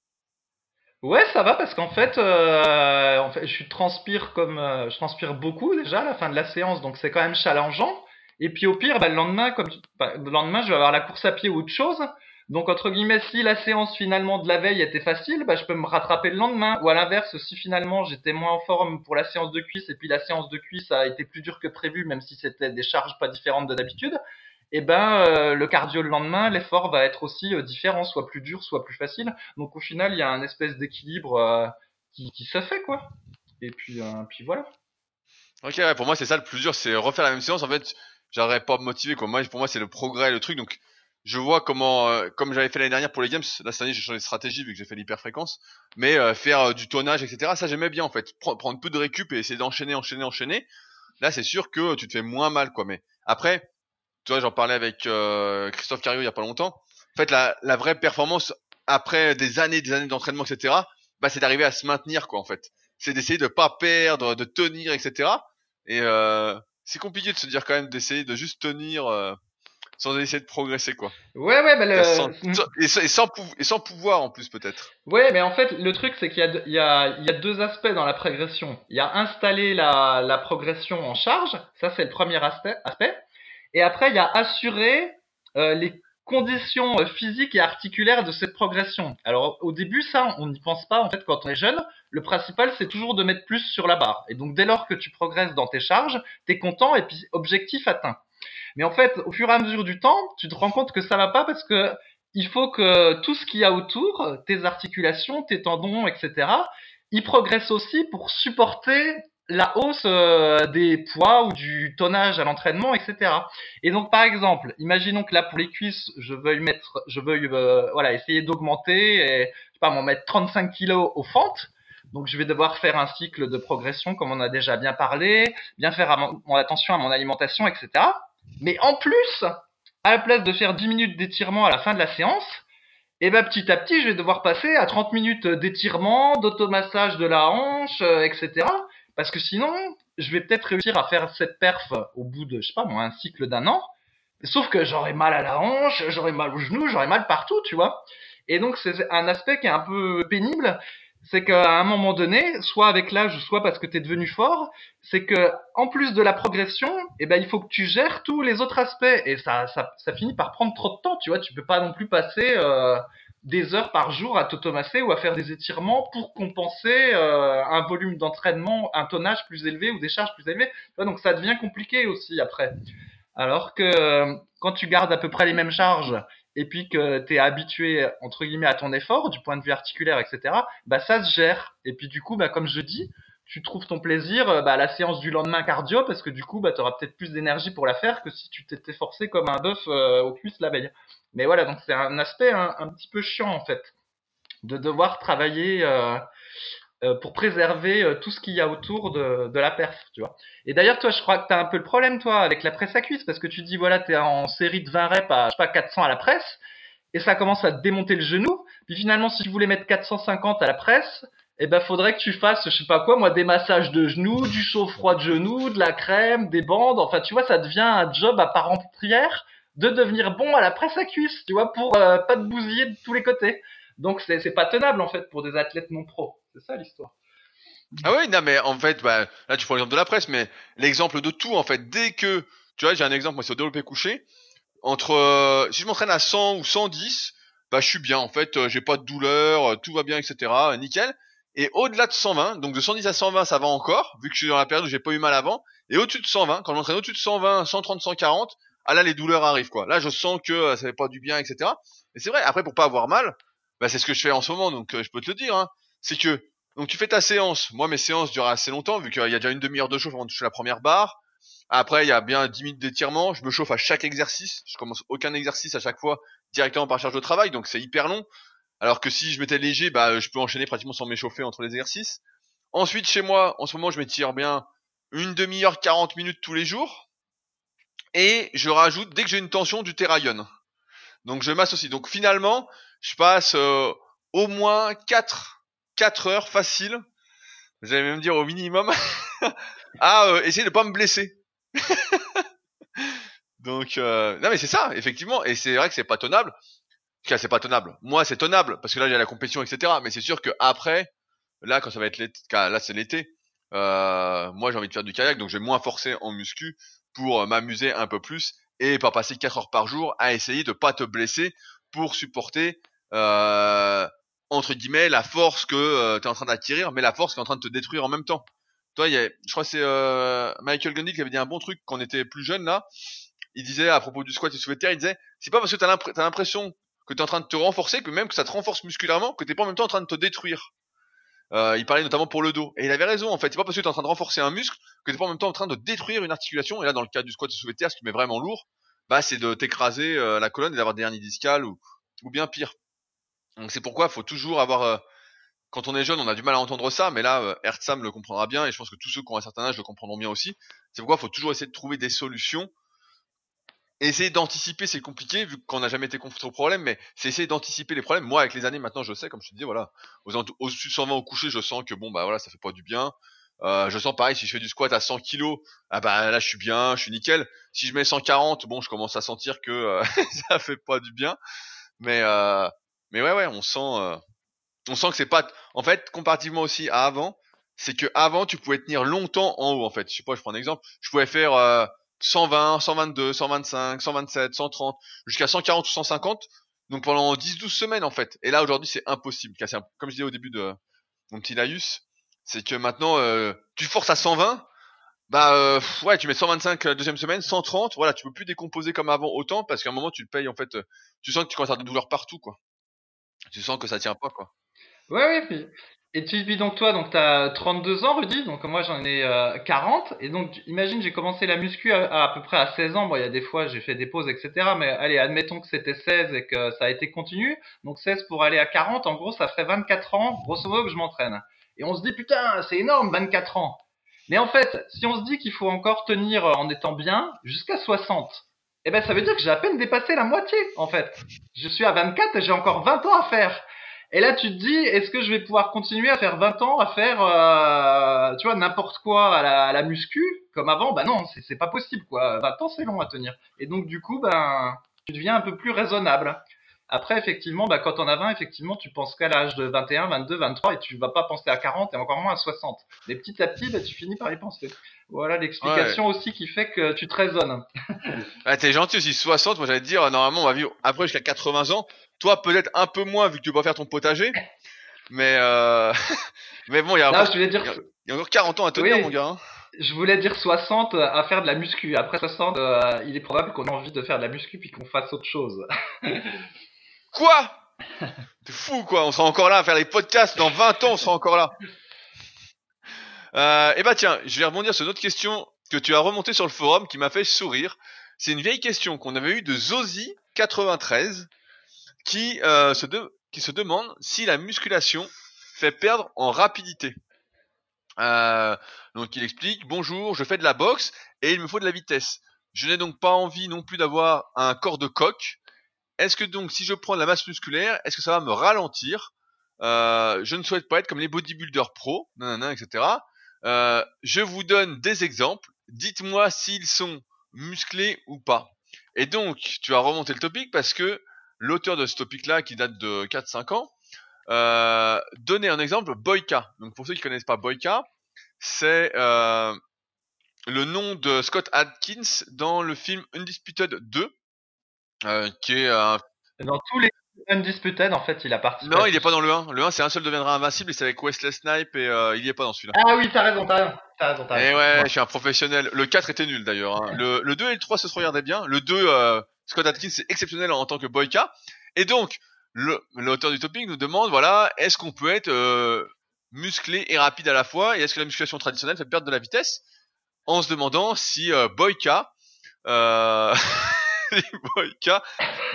Ouais, ça va parce qu'en fait, euh, en fait, je transpire comme je transpire beaucoup déjà à la fin de la séance, donc c'est quand même challengeant. Et puis au pire, bah, le lendemain, comme bah, le lendemain, je vais avoir la course à pied ou autre chose. Donc entre guillemets, si la séance finalement de la veille était facile, bah, je peux me rattraper le lendemain. Ou à l'inverse, si finalement j'étais moins en forme pour la séance de cuisse et puis la séance de cuisse a été plus dure que prévu, même si c'était des charges pas différentes de d'habitude, et eh ben euh, le cardio le lendemain, l'effort va être aussi euh, différent, soit plus dur, soit plus facile. Donc au final, il y a un espèce d'équilibre euh, qui, qui, se fait quoi. Et puis puis voilà. Ok, pour moi c'est ça le plus dur, c'est refaire la même séance. En fait, j'arrive pas à me motiver quoi. Moi, pour moi c'est le progrès, le truc. Donc je vois comment, euh, comme j'avais fait l'année dernière pour les games, là cette année j'ai changé de stratégie vu que j'ai fait l'hyperfréquence, mais euh, faire euh, du tonnage, etc. Ça j'aimais bien en fait, prendre peu de récup et essayer d'enchaîner, enchaîner, enchaîner. Là c'est sûr que tu te fais moins mal quoi. Mais après, tu vois, j'en parlais avec Christophe Cario il y a pas longtemps. En fait, la, la vraie performance après des années, des années d'entraînement, etc. Bah c'est d'arriver à se maintenir quoi en fait. C'est d'essayer de pas perdre, de tenir, etc. Et c'est compliqué de se dire quand même d'essayer de juste tenir sans essayer de progresser quoi. Ouais ouais bah le... et, sans, et, sans pouvoir en plus peut-être. Ouais mais en fait le truc c'est qu'il y a, y, y deux aspects dans la progression. Il y a installer la, la progression en charge, ça c'est le premier aspect, aspect. Et après il y a assurer euh, les conditions euh, physiques et articulaires de cette progression. Alors au début ça on n'y pense pas en fait quand on est jeune. Le principal c'est toujours de mettre plus sur la barre. Et donc dès lors que tu progresses dans tes charges, t'es content et puis objectif atteint. Mais en fait, au fur et à mesure du temps, tu te rends compte que ça va pas parce que il faut que tout ce qu'il y a autour, tes articulations, tes tendons, etc., ils progressent aussi pour supporter la hausse euh, des poids ou du tonnage à l'entraînement, etc. Et donc, par exemple, imaginons que là pour les cuisses, je veuille mettre, je veuille, euh, voilà, essayer d'augmenter, et, je sais pas, m'en mettre 35 kilos aux fentes. Donc, je vais devoir faire un cycle de progression, comme on a déjà bien parlé, bien faire attention à mon alimentation, etc. Mais en plus, à la place de faire 10 minutes d'étirement à la fin de la séance, et eh ben petit à petit, je vais devoir passer à 30 minutes d'étirement, d'automassage de la hanche, euh, etc. Parce que sinon, je vais peut-être réussir à faire cette perf au bout de, je sais pas moi, un cycle d'un an. Sauf que j'aurai mal à la hanche, j'aurai mal au genou, j'aurai mal partout, tu vois. Et donc c'est un aspect qui est un peu pénible, c'est qu'à un moment donné, soit avec l'âge, soit parce que tu es devenu fort, c'est que en plus de la progression, eh ben il faut que tu gères tous les autres aspects et ça, ça, ça finit par prendre trop de temps, tu vois. Tu peux pas non plus passer euh, des heures par jour à t'automasser ou à faire des étirements pour compenser euh, un volume d'entraînement, un tonnage plus élevé ou des charges plus élevées. donc ça devient compliqué aussi après. Alors que euh, quand tu gardes à peu près les mêmes charges et puis que tu es habitué entre guillemets à ton effort du point de vue articulaire, etc. Bah ça se gère. Et puis du coup, bah comme je dis, tu trouves ton plaisir euh, bah, à la séance du lendemain cardio parce que du coup, bah tu auras peut-être plus d'énergie pour la faire que si tu t'étais forcé comme un bœuf euh, au cuisse la veille. Mais voilà, donc c'est un aspect un, petit peu chiant en fait de devoir travailler euh, pour préserver euh, tout ce qu'il y a autour de, de la perf, tu vois. Et d'ailleurs, toi, je crois que tu as un peu le problème, toi, avec la presse à cuisse, parce que tu dis, voilà, tu es en série de 20 reps à, je sais pas, 400 à la presse, et ça commence à te démonter le genou. Puis finalement, si tu voulais mettre 450 à la presse, eh ben, faudrait que tu fasses, je sais pas quoi, moi, des massages de genoux, du chaud-froid de genoux, de la crème, des bandes. Enfin, tu vois, ça devient un job à part entière de devenir bon à la presse à cuisse, tu vois, pour euh, pas te bousiller de tous les côtés. Donc, c'est pas tenable, en fait, pour des athlètes non pro. C'est ça l'histoire. Ah oui, non, mais en fait, bah, là tu prends l'exemple de la presse, mais l'exemple de tout, en fait, dès que, tu vois, j'ai un exemple, moi c'est au développé couché, entre si je m'entraîne à 100 ou 110, bah je suis bien en fait, j'ai pas de douleur, tout va bien, etc. Nickel. Et au-delà de 120, donc de 110 à 120, ça va encore, vu que je suis dans la période où j'ai pas eu mal avant. Et au-dessus de 120, quand je m'entraîne au-dessus de 120, 130, 140, ah là les douleurs arrivent quoi. Là je sens que euh, ça fait pas du bien, etc. Et c'est vrai. Après pour pas avoir mal, bah c'est ce que je fais en ce moment, donc euh, je peux te le dire. Hein. C'est que donc tu fais ta séance. Moi mes séances durent assez longtemps vu qu'il y a déjà une demi-heure de chauffe avant de toucher la première barre. Après il y a bien 10 minutes d'étirement. Je me chauffe à chaque exercice. Je commence aucun exercice à chaque fois directement par charge de travail, donc c'est hyper long. Alors que si je m'étais léger, bah je peux enchaîner pratiquement sans m'échauffer entre les exercices. Ensuite chez moi, en ce moment je m'étire bien une demi-heure, 40 minutes tous les jours. Et je rajoute dès que j'ai une tension du terraillon. Donc je m'associe. Donc finalement, je passe euh, au moins 4, 4 heures faciles, allez même dire au minimum, à euh, essayer de pas me blesser. Donc euh, non mais c'est ça, effectivement, et c'est vrai que c'est pas tenable. Cas, c'est pas tenable. Moi, c'est tenable parce que là, j'ai la compétition, etc. Mais c'est sûr que après, là, quand ça va être l'été, là, c'est l'été. moi, j'ai envie de faire du kayak, donc je vais moins forcer en muscu pour m'amuser un peu plus et pas passer 4 heures par jour à essayer de pas te blesser pour supporter euh, entre guillemets la force que euh, tu es en train d'acquérir mais la force qui est en train de te détruire en même temps. Toi, y a, je crois que c'est euh, Michael Gundy qui avait dit un bon truc quand on était plus jeune là. Il disait à propos du squat et du terre, il disait c'est pas parce que tu as l'impression que tu es en train de te renforcer que même que ça te renforce musculairement que t'es pas en même temps en train de te détruire. Il parlait notamment pour le dos. Et il avait raison, en fait. C'est pas parce que tu es en train de renforcer un muscle que tu pas en même temps en train de détruire une articulation. Et là, dans le cas du squat soulevé de terre, ce qui met vraiment lourd, bah, c'est de t'écraser la colonne et d'avoir des hernies discales ou bien pire. Donc c'est pourquoi il faut toujours avoir... Euh, quand on est jeune, on a du mal à entendre ça, mais là, euh, le comprendra bien, et je pense que tous ceux qui ont un certain âge le comprendront bien aussi. C'est pourquoi il faut toujours essayer de trouver des solutions essayer d'anticiper, c'est compliqué vu qu'on n'a jamais été confronté au problème, mais c'est essayer d'anticiper les problèmes. Moi, avec les années, maintenant, je sais, comme je te dis, voilà, au-dessus de 120 au coucher, je sens que bon, bah voilà, ça fait pas du bien. Euh, je sens pareil, si je fais du squat à 100 kg, ah bah là, je suis bien, je suis nickel. Si je mets 140, bon, je commence à sentir que euh, ça fait pas du bien. Mais euh, mais ouais, ouais, on sent, euh, on sent que c'est pas. En fait, comparativement aussi à avant, c'est que avant, tu pouvais tenir longtemps en haut. En fait, je sais pas, je prends un exemple. Je pouvais faire euh, 120, 122, 125, 127, 130, jusqu'à 140 ou 150. Donc pendant 10-12 semaines en fait. Et là aujourd'hui c'est impossible. Comme je disais au début de mon petit laïus, c'est que maintenant euh, tu forces à 120, bah euh, ouais tu mets 125 la deuxième semaine, 130, voilà tu peux plus décomposer comme avant autant parce qu'à un moment tu le payes en fait, tu sens que tu commences à avoir des douleurs partout quoi. Tu sens que ça tient pas quoi. Ouais oui. Et tu vis donc toi, donc tu as 32 ans, Rudy, donc moi j'en ai 40. Euh, et donc imagine, j'ai commencé la muscu à, à, peu près à 16 ans. Bon, il y a des fois j'ai fait des pauses, etc. Mais allez, admettons que c'était 16 et que ça a été continu. Donc 16 pour aller à 40, en gros, ça ferait 24 ans, grosso modo, que je m'entraîne. Et on se dit, putain, c'est énorme, 24 ans. Mais en fait, si on se dit qu'il faut encore tenir en étant bien jusqu'à 60, eh ben ça veut dire que j'ai à peine dépassé la moitié, en fait. Je suis à 24 et j'ai encore 20 ans à faire. Et là, tu te dis, est-ce que je vais pouvoir continuer à faire 20 ans, à faire, euh, tu vois, n'importe quoi à la, à la, muscu comme avant? Bah non, c'est pas possible, quoi. 20 ans, c'est long à tenir. Et donc, du coup, ben, tu deviens un peu plus raisonnable. Après, effectivement, bah, quand on a 20, effectivement, tu penses qu'à l'âge de 21, 22, 23, et tu vas pas penser à 40 et encore moins à 60. Mais petit à petit, bah, tu finis par y penser. Voilà l'explication aussi qui fait que tu te raisonnes. ah, t'es gentil aussi, 60, moi j'allais te dire, normalement, on va vivre après jusqu'à 80 ans. Toi, peut-être un peu moins vu que tu peux pas faire ton potager. Mais, euh... mais bon, il y a, encore... dire... y a encore 40 ans à tenir, mon gars. Hein. Je voulais dire 60 à faire de la muscu. Après 60, euh, il est probable qu'on ait envie de faire de la muscu puis qu'on fasse autre chose. Quoi? T'es fou, quoi. On sera encore là à faire les podcasts. Dans 20 ans, on sera encore là. Euh, et bah tiens, je vais rebondir sur une autre question que tu as remontée sur le forum qui m'a fait sourire. C'est une vieille question qu'on avait eue de Zozi93 qui, euh, se qui se demande si la musculation fait perdre en rapidité. Euh, donc il explique, bonjour, je fais de la boxe et il me faut de la vitesse. Je n'ai donc pas envie non plus d'avoir un corps de coq. Est-ce que donc si je prends de la masse musculaire, est-ce que ça va me ralentir? Euh, Je ne souhaite pas être comme les bodybuilders pro, nanana, etc. Euh, je vous donne des exemples. Dites-moi s'ils sont musclés ou pas. Et donc, tu as remonté le topic parce que l'auteur de ce topic-là, qui date de 4-5 ans, euh, donnait un exemple, Boyka. Donc pour ceux qui connaissent pas Boyka, c'est euh, le nom de Scott Adkins dans le film Undisputed 2. Qui est un dans tous les Undisputed, en fait, il a participé. Non, il est pas dans le 1. Le 1, c'est un seul deviendra invincible et c'est avec Wesley Snipe et euh, il y est pas dans celui-là. Ah oui, t'as raison, t'as raison. T'as raison, t'as raison. Et ouais, je suis un professionnel. Le 4 était nul d'ailleurs. Hein. Le, le 2 et le 3 se regardaient bien. Le 2, euh, Scott Atkins, c'est exceptionnel en, tant que boyka. Et donc, l'auteur du topic nous demande, voilà, est-ce qu'on peut être euh, musclé et rapide à la fois et est-ce que la musculation traditionnelle fait perdre de la vitesse? En se demandant si euh, boyka, euh, boyka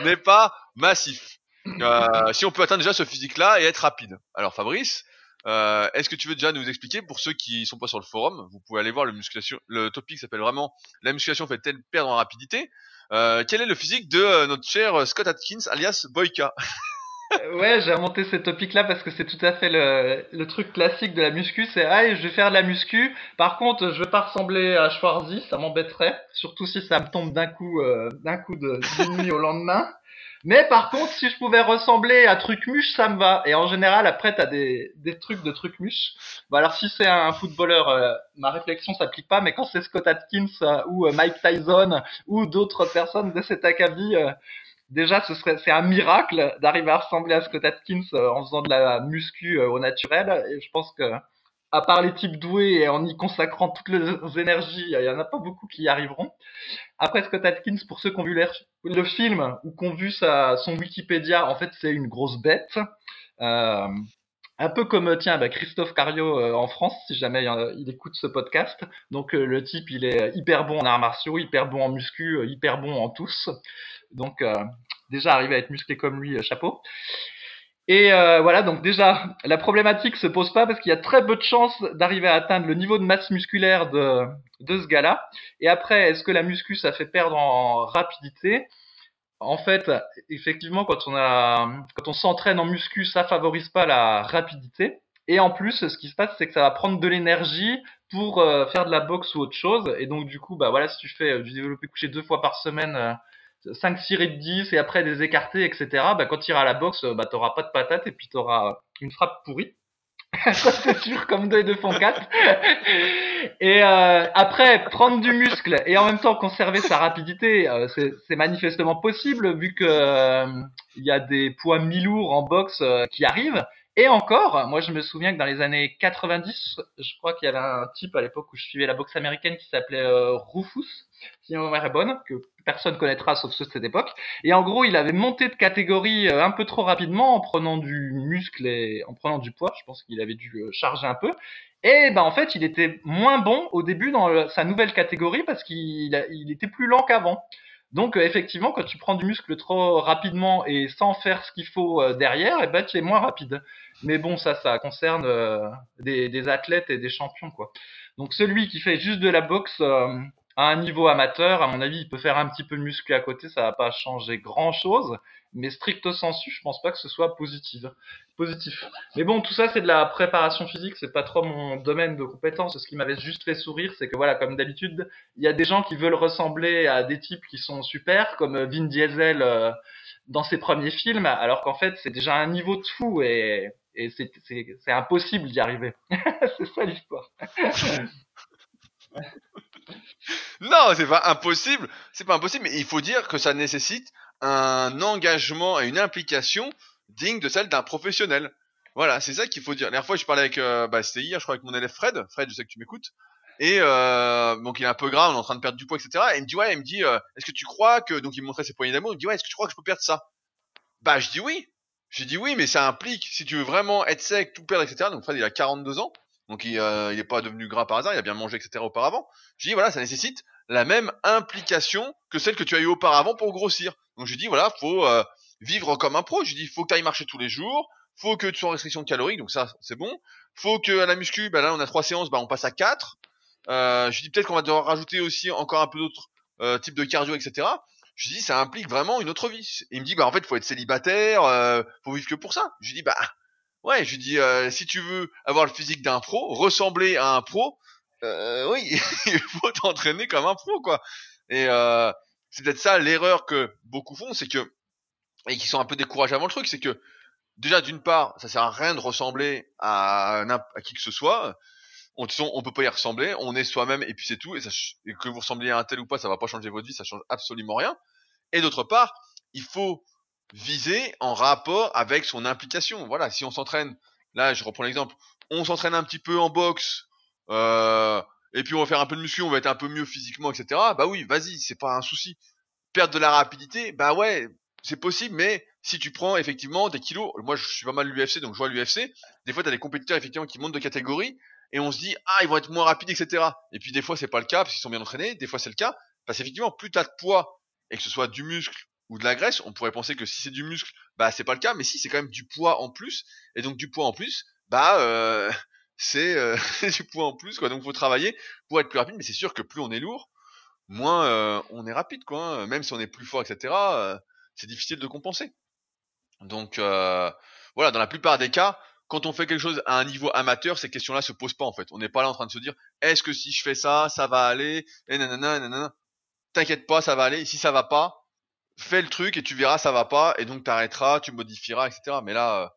n'est pas massif. Euh, si on peut atteindre déjà ce physique-là et être rapide. Alors Fabrice, euh, est-ce que tu veux déjà nous expliquer pour ceux qui sont pas sur le forum, vous pouvez aller voir le musculation, le topic s'appelle vraiment la musculation fait-elle perdre en rapidité? Euh, quel est le physique de notre cher Scott Atkins alias Boyka? Ouais, j'ai monté ce topic-là parce que c'est tout à fait le, le, truc classique de la muscu. C'est ah, je vais faire de la muscu. Par contre, je veux pas ressembler à Schwarzy, ça m'embêterait. Surtout si ça me tombe d'un coup, d'un coup de, de nuit au lendemain. Mais par contre, si je pouvais ressembler à Trucmuche, ça me va. Et en général, après, t'as des, des trucs de Trucmuche. Bon, alors si c'est un footballeur, euh, ma réflexion s'applique pas, mais quand c'est Scott Atkins euh, ou euh, Mike Tyson ou d'autres personnes de cet acabit, déjà, ce serait, c'est un miracle d'arriver à ressembler à Scott Atkins en faisant de la muscu au naturel. Et je pense que à part les types doués et en y consacrant toutes les énergies, il y en a pas beaucoup qui y arriveront. Après Scott Atkins, pour ceux qui ont vu le film ou qui ont vu sa, son Wikipédia, en fait c'est une grosse bête. Euh, un peu comme tiens bah, Christophe Cario euh, en France, si jamais euh, il écoute ce podcast. Donc euh, le type, il est hyper bon en arts martiaux, hyper bon en muscu, hyper bon en tous. Donc déjà arriver à être musclé comme lui, chapeau. Et euh, voilà, donc déjà, la problématique se pose pas parce qu'il y a très peu de chances d'arriver à atteindre le niveau de masse musculaire de, de ce gars-là. Et après, est-ce que la muscu, ça fait perdre en rapidité? En fait, effectivement, quand on a, quand on s'entraîne en muscu, ça favorise pas la rapidité. Et en plus, ce qui se passe, c'est que ça va prendre de l'énergie pour euh, faire de la boxe ou autre chose. Et donc, du coup, bah voilà, si tu fais euh, du développé couché deux fois par semaine 5 cirés de 10 et après des écartés, etc., bah, quand tu iras à la boxe, bah, tu n'auras pas de patate et puis tu auras une frappe pourrie. Ça c'est sûr comme 2 et 2 font 4. et euh, après, prendre du muscle et en même temps conserver sa rapidité, euh, c'est manifestement possible vu que euh, il y a des poids mi-lourds en boxe qui arrivent. Et encore, moi je me souviens que dans les années 90, je crois qu'il y avait un type à l'époque où je suivais la boxe américaine qui s'appelait Rufus, si ma mémoire est bonne, que personne connaîtra sauf ceux de cette époque. Et en gros, il avait monté de catégorie euh, un peu trop rapidement en prenant du muscle et en prenant du poids. Je pense qu'il avait dû euh, charger un peu. Et ben en fait, il était moins bon au début dans sa nouvelle catégorie parce qu'il il était plus lent qu'avant. Donc euh, effectivement, quand tu prends du muscle trop rapidement et sans faire ce qu'il faut derrière, et ben tu es moins rapide. Mais bon, ça, ça concerne des, athlètes et des champions quoi. Donc celui qui fait juste de la boxe à un niveau amateur, à mon avis, il peut faire un petit peu de muscu à côté, ça va pas changer grand chose, mais stricto sensu, je pense pas que ce soit positif. Positif. Mais bon, tout ça c'est de la préparation physique, c'est pas trop mon domaine de compétence. Ce qui m'avait juste fait sourire, c'est que voilà, comme d'habitude, il y a des gens qui veulent ressembler à des types qui sont super, comme Vin Diesel euh, dans ses premiers films, alors qu'en fait c'est déjà un niveau de fou et, et c'est impossible d'y arriver. c'est ça l'histoire. non, c'est pas impossible. C'est pas impossible, mais il faut dire que ça nécessite un engagement et une implication digne de celle d'un professionnel. Voilà, c'est ça qu'il faut dire. La dernière fois, je parlais avec, euh, bah, c'était hier, je crois, avec mon élève Fred. Fred, je sais que tu m'écoutes. Et euh, donc il est un peu grave, on est en train de perdre du poids, etc. Et il me dit ouais, il me dit, euh, est-ce que tu crois que donc il me montrait ses poignées d'amour, il me dit ouais, est-ce que tu crois que je peux perdre ça? Bah je dis oui. J'ai dit oui, mais ça implique si tu veux vraiment être sec, tout perdre, etc. Donc Fred il a 42 ans. Donc il, euh, il est pas devenu gras par hasard, il a bien mangé, etc. auparavant. Je dis voilà, ça nécessite la même implication que celle que tu as eu auparavant pour grossir. Donc je dis voilà, faut euh, vivre comme un pro. Je dis faut que tu ailles marcher tous les jours, faut que tu sois en restriction calorique, donc ça c'est bon. Faut que à la muscu, bah là on a trois séances, bah on passe à quatre. Euh, je dis peut-être qu'on va devoir rajouter aussi encore un peu d'autres euh, types de cardio, etc. Je dis ça implique vraiment une autre vie. il me dit bah en fait faut être célibataire, euh, faut vivre que pour ça. Je dis bah Ouais, je dis, euh, si tu veux avoir le physique d'un pro, ressembler à un pro, euh, oui, il faut t'entraîner comme un pro, quoi. Et euh, c'est peut-être ça l'erreur que beaucoup font, c'est que et qui sont un peu découragés avant le truc, c'est que déjà d'une part, ça sert à rien de ressembler à, à qui que ce soit. On, on peut pas y ressembler, on est soi-même et puis c'est tout. Et, ça, et que vous ressembliez à un tel ou pas, ça va pas changer votre vie, ça change absolument rien. Et d'autre part, il faut viser en rapport avec son implication. Voilà, si on s'entraîne, là je reprends l'exemple, on s'entraîne un petit peu en boxe, euh, et puis on va faire un peu de muscu, on va être un peu mieux physiquement, etc. Bah oui, vas-y, c'est pas un souci. Perdre de la rapidité, bah ouais, c'est possible, mais si tu prends effectivement des kilos, moi je suis pas mal l'UFC, donc je vois l'UFC, des fois tu as des compétiteurs effectivement qui montent de catégorie, et on se dit, ah, ils vont être moins rapides, etc. Et puis des fois c'est pas le cas, parce qu'ils sont bien entraînés, des fois c'est le cas, parce qu'effectivement, plus t'as de poids, et que ce soit du muscle ou de la graisse, on pourrait penser que si c'est du muscle, bah c'est pas le cas, mais si c'est quand même du poids en plus, et donc du poids en plus, bah euh, c'est euh, du poids en plus, quoi. Donc faut travailler pour être plus rapide, mais c'est sûr que plus on est lourd, moins euh, on est rapide, quoi. Hein. Même si on est plus fort, etc. Euh, c'est difficile de compenser. Donc euh, voilà, dans la plupart des cas, quand on fait quelque chose à un niveau amateur, ces questions-là se posent pas en fait. On n'est pas là en train de se dire est-ce que si je fais ça, ça va aller Et nanana, nanana. T'inquiète pas, ça va aller. Si ça va pas, fais le truc et tu verras ça va pas et donc t'arrêteras, tu modifieras, etc. Mais là, euh,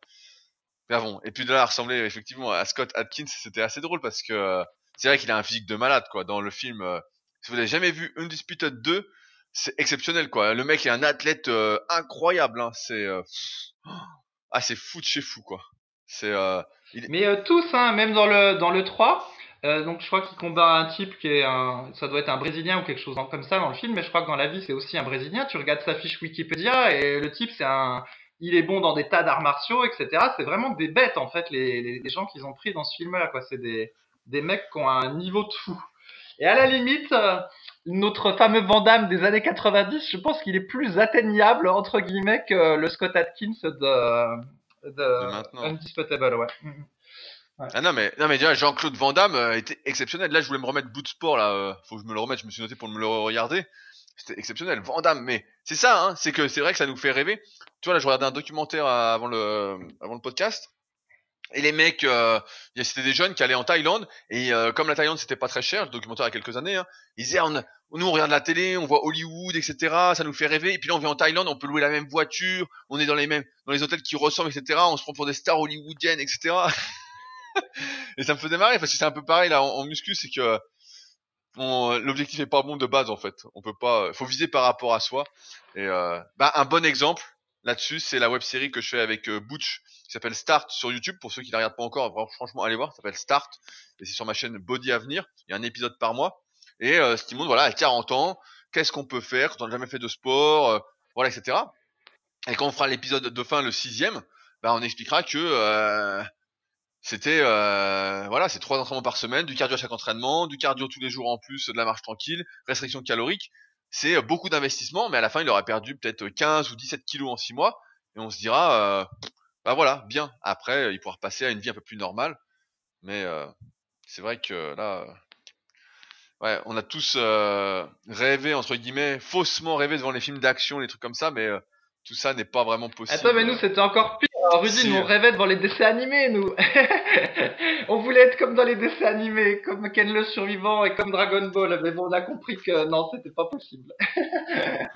bon. Et puis de là, ressembler effectivement à Scott Atkins, c'était assez drôle parce que euh, c'est vrai qu'il a un physique de malade quoi. Dans le film, euh, si vous n'avez jamais vu Undisputed 2, c'est exceptionnel quoi. Le mec est un athlète euh, incroyable. Hein. C'est ah c'est fou de chez fou quoi. C'est il... Mais tous, hein, même dans le dans le 3, euh, donc je crois qu'il combat un type qui est un, ça doit être un Brésilien ou quelque chose comme ça dans le film, mais je crois que dans la vie c'est aussi un Brésilien. Tu regardes sa fiche Wikipédia et le type c'est un, il est bon dans des tas d'arts martiaux, etc. C'est vraiment des bêtes en fait les, les, les gens qu'ils ont pris dans ce film-là quoi. C'est des, des mecs qui ont un niveau de fou. Et à la limite, euh, notre fameux Vandame des années 90, je pense qu'il est plus atteignable entre guillemets que le Scott Atkins de, de, de Undisputable, ouais. Ah non mais non mais déjà Jean-Claude Van Damme euh, était exceptionnel. Là je voulais me remettre bout de sport là, euh, faut que je me le remette. Je me suis noté pour me le regarder. C'était exceptionnel, Van Damme. Mais c'est ça, hein, c'est que c'est vrai que ça nous fait rêver. Tu vois là je regardais un documentaire avant le avant le podcast. Et les mecs, euh, c'était des jeunes qui allaient en Thaïlande et comme la Thaïlande c'était pas très cher, le documentaire il y a quelques années, hein, ils disaient on, nous on regarde la télé, on voit Hollywood, etc. Ça nous fait rêver. Et puis là on vient en Thaïlande, on peut louer la même voiture, on est dans les mêmes, dans les hôtels qui ressemblent, etc. On se prend pour des stars hollywoodiennes, etc. et ça me faisait marrer parce que c'est un peu pareil là en, muscu, c'est que l'objectif est pas bon de base en fait. On peut pas, faut viser par rapport à soi. Et euh, bah un bon exemple là-dessus, c'est la web série que je fais avec euh, Butch qui s'appelle Start sur YouTube. Pour ceux qui la regardent pas encore, franchement allez voir, ça s'appelle Start et c'est sur ma chaîne Body Avenir. Il y a un épisode par mois et euh, ce qui montre voilà à 40 ans, qu'est-ce qu'on peut faire quand on n'a jamais fait de sport, euh, voilà etc. Et quand on fera l'épisode de fin le sixième, bah on expliquera que euh, c'était euh, voilà, c'est trois entraînements par semaine, du cardio à chaque entraînement, du cardio tous les jours en plus, de la marche tranquille, restriction calorique. C'est euh, beaucoup d'investissement, mais à la fin, il aurait perdu peut-être 15 ou 17 kilos en 6 mois, et on se dira, euh, bah voilà, bien. Après, il pourra passer à une vie un peu plus normale. Mais euh, c'est vrai que là, ouais, on a tous rêvé entre guillemets, faussement rêvé devant les films d'action, les trucs comme ça, mais tout ça n'est pas vraiment possible. Attends, mais nous, c'était encore pire. Rudy, nous, on rêvait devant les dessins animés, nous. on voulait être comme dans les dessins animés, comme Ken le survivant et comme Dragon Ball. Mais bon, on a compris que non, c'était pas possible.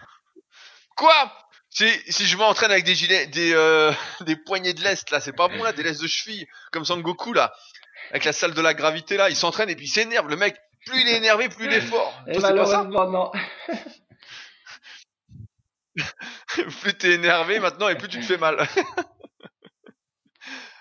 Quoi? Si, si je m'entraîne avec des gilets, des, euh, des poignées de lest, là, c'est pas bon, là, des lestes de cheville, comme Sangoku, là. Avec la salle de la gravité, là, il s'entraîne et puis il s'énerve. Le mec, plus il est énervé, plus il est fort. Et malheureusement, non. plus t'es énervé maintenant et plus tu te fais mal.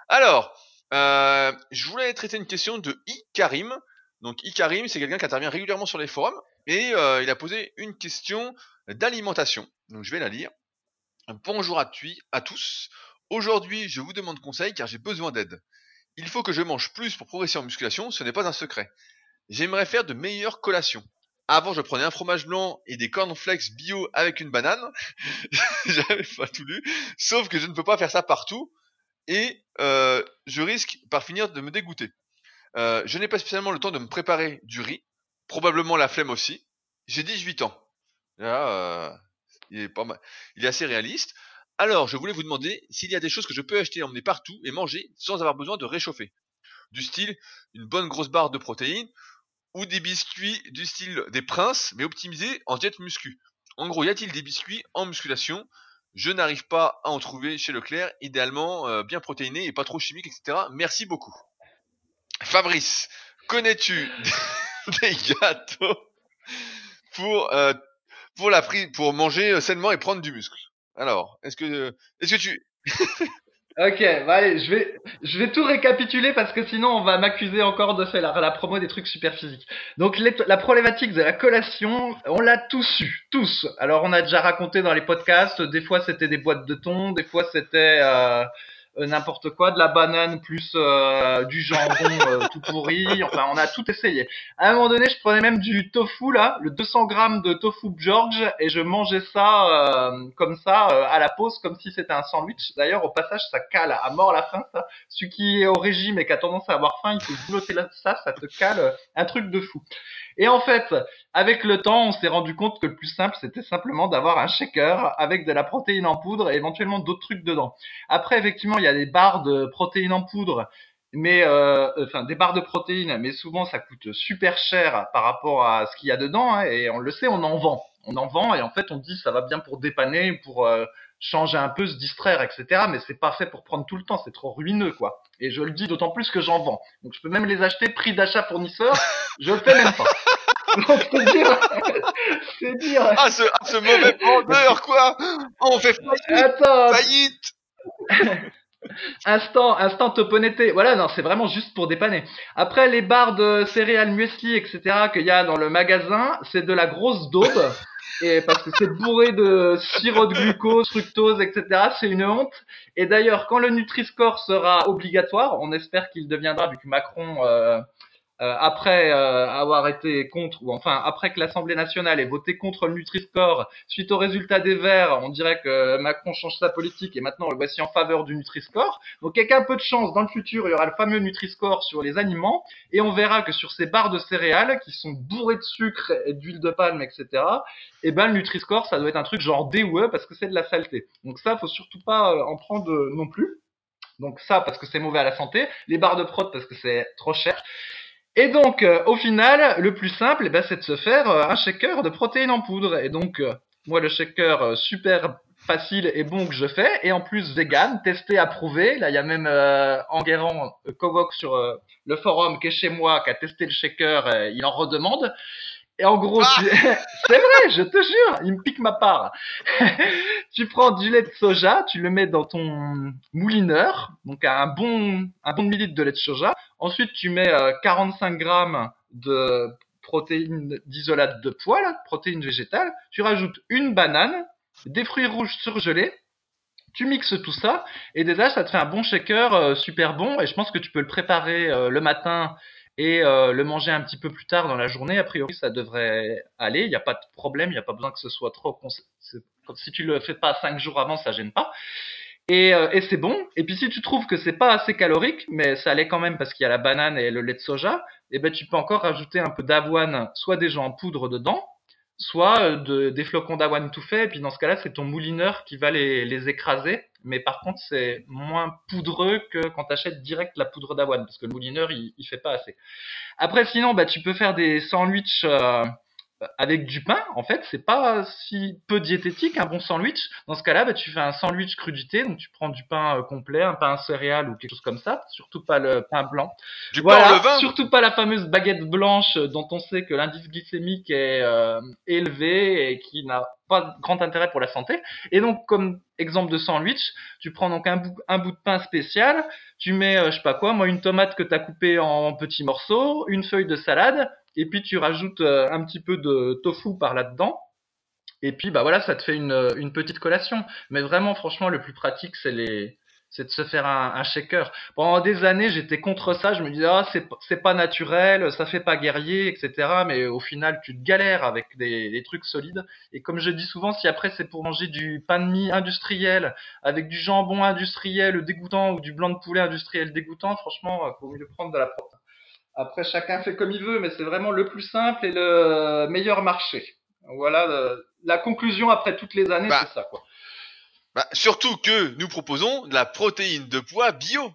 Alors, euh, je voulais traiter une question de Ikarim. Donc Ikarim, c'est quelqu'un qui intervient régulièrement sur les forums et euh, il a posé une question d'alimentation. Donc je vais la lire. Bonjour à, à tous. Aujourd'hui, je vous demande conseil car j'ai besoin d'aide. Il faut que je mange plus pour progresser en musculation, ce n'est pas un secret. J'aimerais faire de meilleures collations. Avant, je prenais un fromage blanc et des cornflakes bio avec une banane. J'avais pas tout lu. Sauf que je ne peux pas faire ça partout. Et euh, je risque par finir de me dégoûter. Euh, je n'ai pas spécialement le temps de me préparer du riz. Probablement la flemme aussi. J'ai 18 ans. Là, euh, il est pas mal. Il est assez réaliste. Alors, je voulais vous demander s'il y a des choses que je peux acheter et emmener partout et manger sans avoir besoin de réchauffer. Du style, une bonne grosse barre de protéines ou des biscuits du style des princes, mais optimisés en diète muscu. En gros, y a-t-il des biscuits en musculation? Je n'arrive pas à en trouver chez Leclerc, idéalement euh, bien protéinés et pas trop chimiques, etc. Merci beaucoup. Fabrice, connais-tu des gâteaux pour euh, pour pour manger sainement et prendre du muscle? Alors, est-ce que, est-ce que tu... Ok, bah allez, je vais, je vais tout récapituler parce que sinon on va m'accuser encore de faire la, promo des trucs super physiques. Donc la problématique de la collation, on l'a tous eu, tous. Alors on a déjà raconté dans les podcasts, des fois c'était des boîtes de thon, des fois c'était euh, n'importe quoi, de la banane plus euh, du jambon euh, tout pourri. Enfin, on a tout essayé. À un moment donné, je prenais même du tofu là, le 200 grammes de tofu George, et je mangeais ça comme ça à la pause, comme si c'était un sandwich. D'ailleurs, au passage, ça cale à mort la faim. Ça. Celui qui est au régime et qui a tendance à avoir faim, il peut bloquer ça, ça te cale un truc de fou. Et en fait, avec le temps, on s'est rendu compte que le plus simple, c'était simplement d'avoir un shaker avec de la protéine en poudre et éventuellement d'autres trucs dedans. Après, effectivement, il y a des barres de protéines en poudre, mais euh, enfin des barres de protéines, mais souvent ça coûte super cher par rapport à ce qu'il y a dedans. Hein, et on le sait, on en vend, on en vend et en fait on dit ça va bien pour dépanner, pour euh, changer un peu, se distraire, etc. Mais c'est pas fait pour prendre tout le temps, c'est trop ruineux, quoi. Et je le dis d'autant plus que j'en vends. Donc je peux même les acheter prix d'achat fournisseur, je le fais même pas. Donc c'est dire, c'est dire. Ah ce, ah, ce mauvais vendeur, quoi. On fait faillite. Attends. Faillite. instant, instant toponetté. Voilà, non, c'est vraiment juste pour dépanner. Après, les barres de céréales muesli, etc., qu'il y a dans le magasin, c'est de la grosse daube. Et parce que c'est bourré de sirop de glucose, fructose, etc. C'est une honte. Et d'ailleurs, quand le Nutri-Score sera obligatoire, on espère qu'il deviendra, vu que Macron euh, après euh, avoir été contre, ou enfin après que l'Assemblée nationale ait voté contre le Nutri-Score, suite au résultat des Verts, on dirait que Macron change sa politique et maintenant le voici en faveur du Nutri-Score. Donc avec un peu de chance, dans le futur, il y aura le fameux Nutri-Score sur les aliments et on verra que sur ces barres de céréales qui sont bourrées de sucre et d'huile de palme, etc., et eh ben le Nutri-Score, ça doit être un truc genre D ou E parce que c'est de la saleté. Donc ça, faut surtout pas euh, en prendre non plus. Donc ça parce que c'est mauvais à la santé, les barres de prot parce que c'est trop cher. Et donc, euh, au final, le plus simple, eh ben, c'est de se faire euh, un shaker de protéines en poudre. Et donc, euh, moi, le shaker super facile et bon que je fais, et en plus vegan, testé, approuvé. Là, il y a même Enguerrand Kovok sur le forum qui est chez moi, qui a testé le shaker, il en redemande. Et en gros, ah c'est vrai, je te jure, il me pique ma part. tu prends du lait de soja, tu le mets dans ton moulineur, donc un bon un bon millilitre de lait de soja. Ensuite, tu mets 45 euh, grammes de protéines d'isolate de pois, là, protéines végétales. Tu rajoutes une banane, des fruits rouges surgelés. Tu mixes tout ça et déjà ça te fait un bon shaker euh, super bon et je pense que tu peux le préparer euh, le matin et euh, le manger un petit peu plus tard dans la journée, a priori, ça devrait aller. Il n'y a pas de problème, il n'y a pas besoin que ce soit trop. Si tu le fais pas cinq jours avant, ça gêne pas. Et, euh, et c'est bon. Et puis si tu trouves que c'est pas assez calorique, mais ça allait quand même parce qu'il y a la banane et le lait de soja, eh ben tu peux encore rajouter un peu d'avoine, soit déjà en poudre dedans, soit euh, de, des flocons d'avoine tout fait. Et puis dans ce cas-là, c'est ton moulineur qui va les, les écraser. Mais par contre, c'est moins poudreux que quand tu achètes direct la poudre d'avoine, parce que le moulineur, il, il fait pas assez. Après, sinon, bah, tu peux faire des sandwichs euh, avec du pain, en fait, c'est pas si peu diététique un bon sandwich. Dans ce cas-là, bah, tu fais un sandwich crudité, donc tu prends du pain euh, complet, un pain céréal ou quelque chose comme ça, surtout pas le pain blanc. Du voilà, pain surtout pas la fameuse baguette blanche dont on sait que l'indice glycémique est euh, élevé et qui n'a pas grand intérêt pour la santé. Et donc, comme exemple de sandwich, tu prends donc un bout, un bout de pain spécial, tu mets, euh, je sais pas quoi, moi une tomate que tu as coupée en petits morceaux, une feuille de salade, et puis tu rajoutes euh, un petit peu de tofu par là-dedans. Et puis bah voilà, ça te fait une, une petite collation. Mais vraiment, franchement, le plus pratique, c'est les, c'est de se faire un, un, shaker. Pendant des années, j'étais contre ça. Je me disais, ah, c'est, pas naturel, ça fait pas guerrier, etc. Mais au final, tu te galères avec des, des, trucs solides. Et comme je dis souvent, si après c'est pour manger du pain de mie industriel, avec du jambon industriel dégoûtant ou du blanc de poulet industriel dégoûtant, franchement, faut mieux prendre de la protéine. Après, chacun fait comme il veut, mais c'est vraiment le plus simple et le meilleur marché. Voilà la conclusion après toutes les années, bah, c'est ça quoi. Bah, surtout que nous proposons de la protéine de poids bio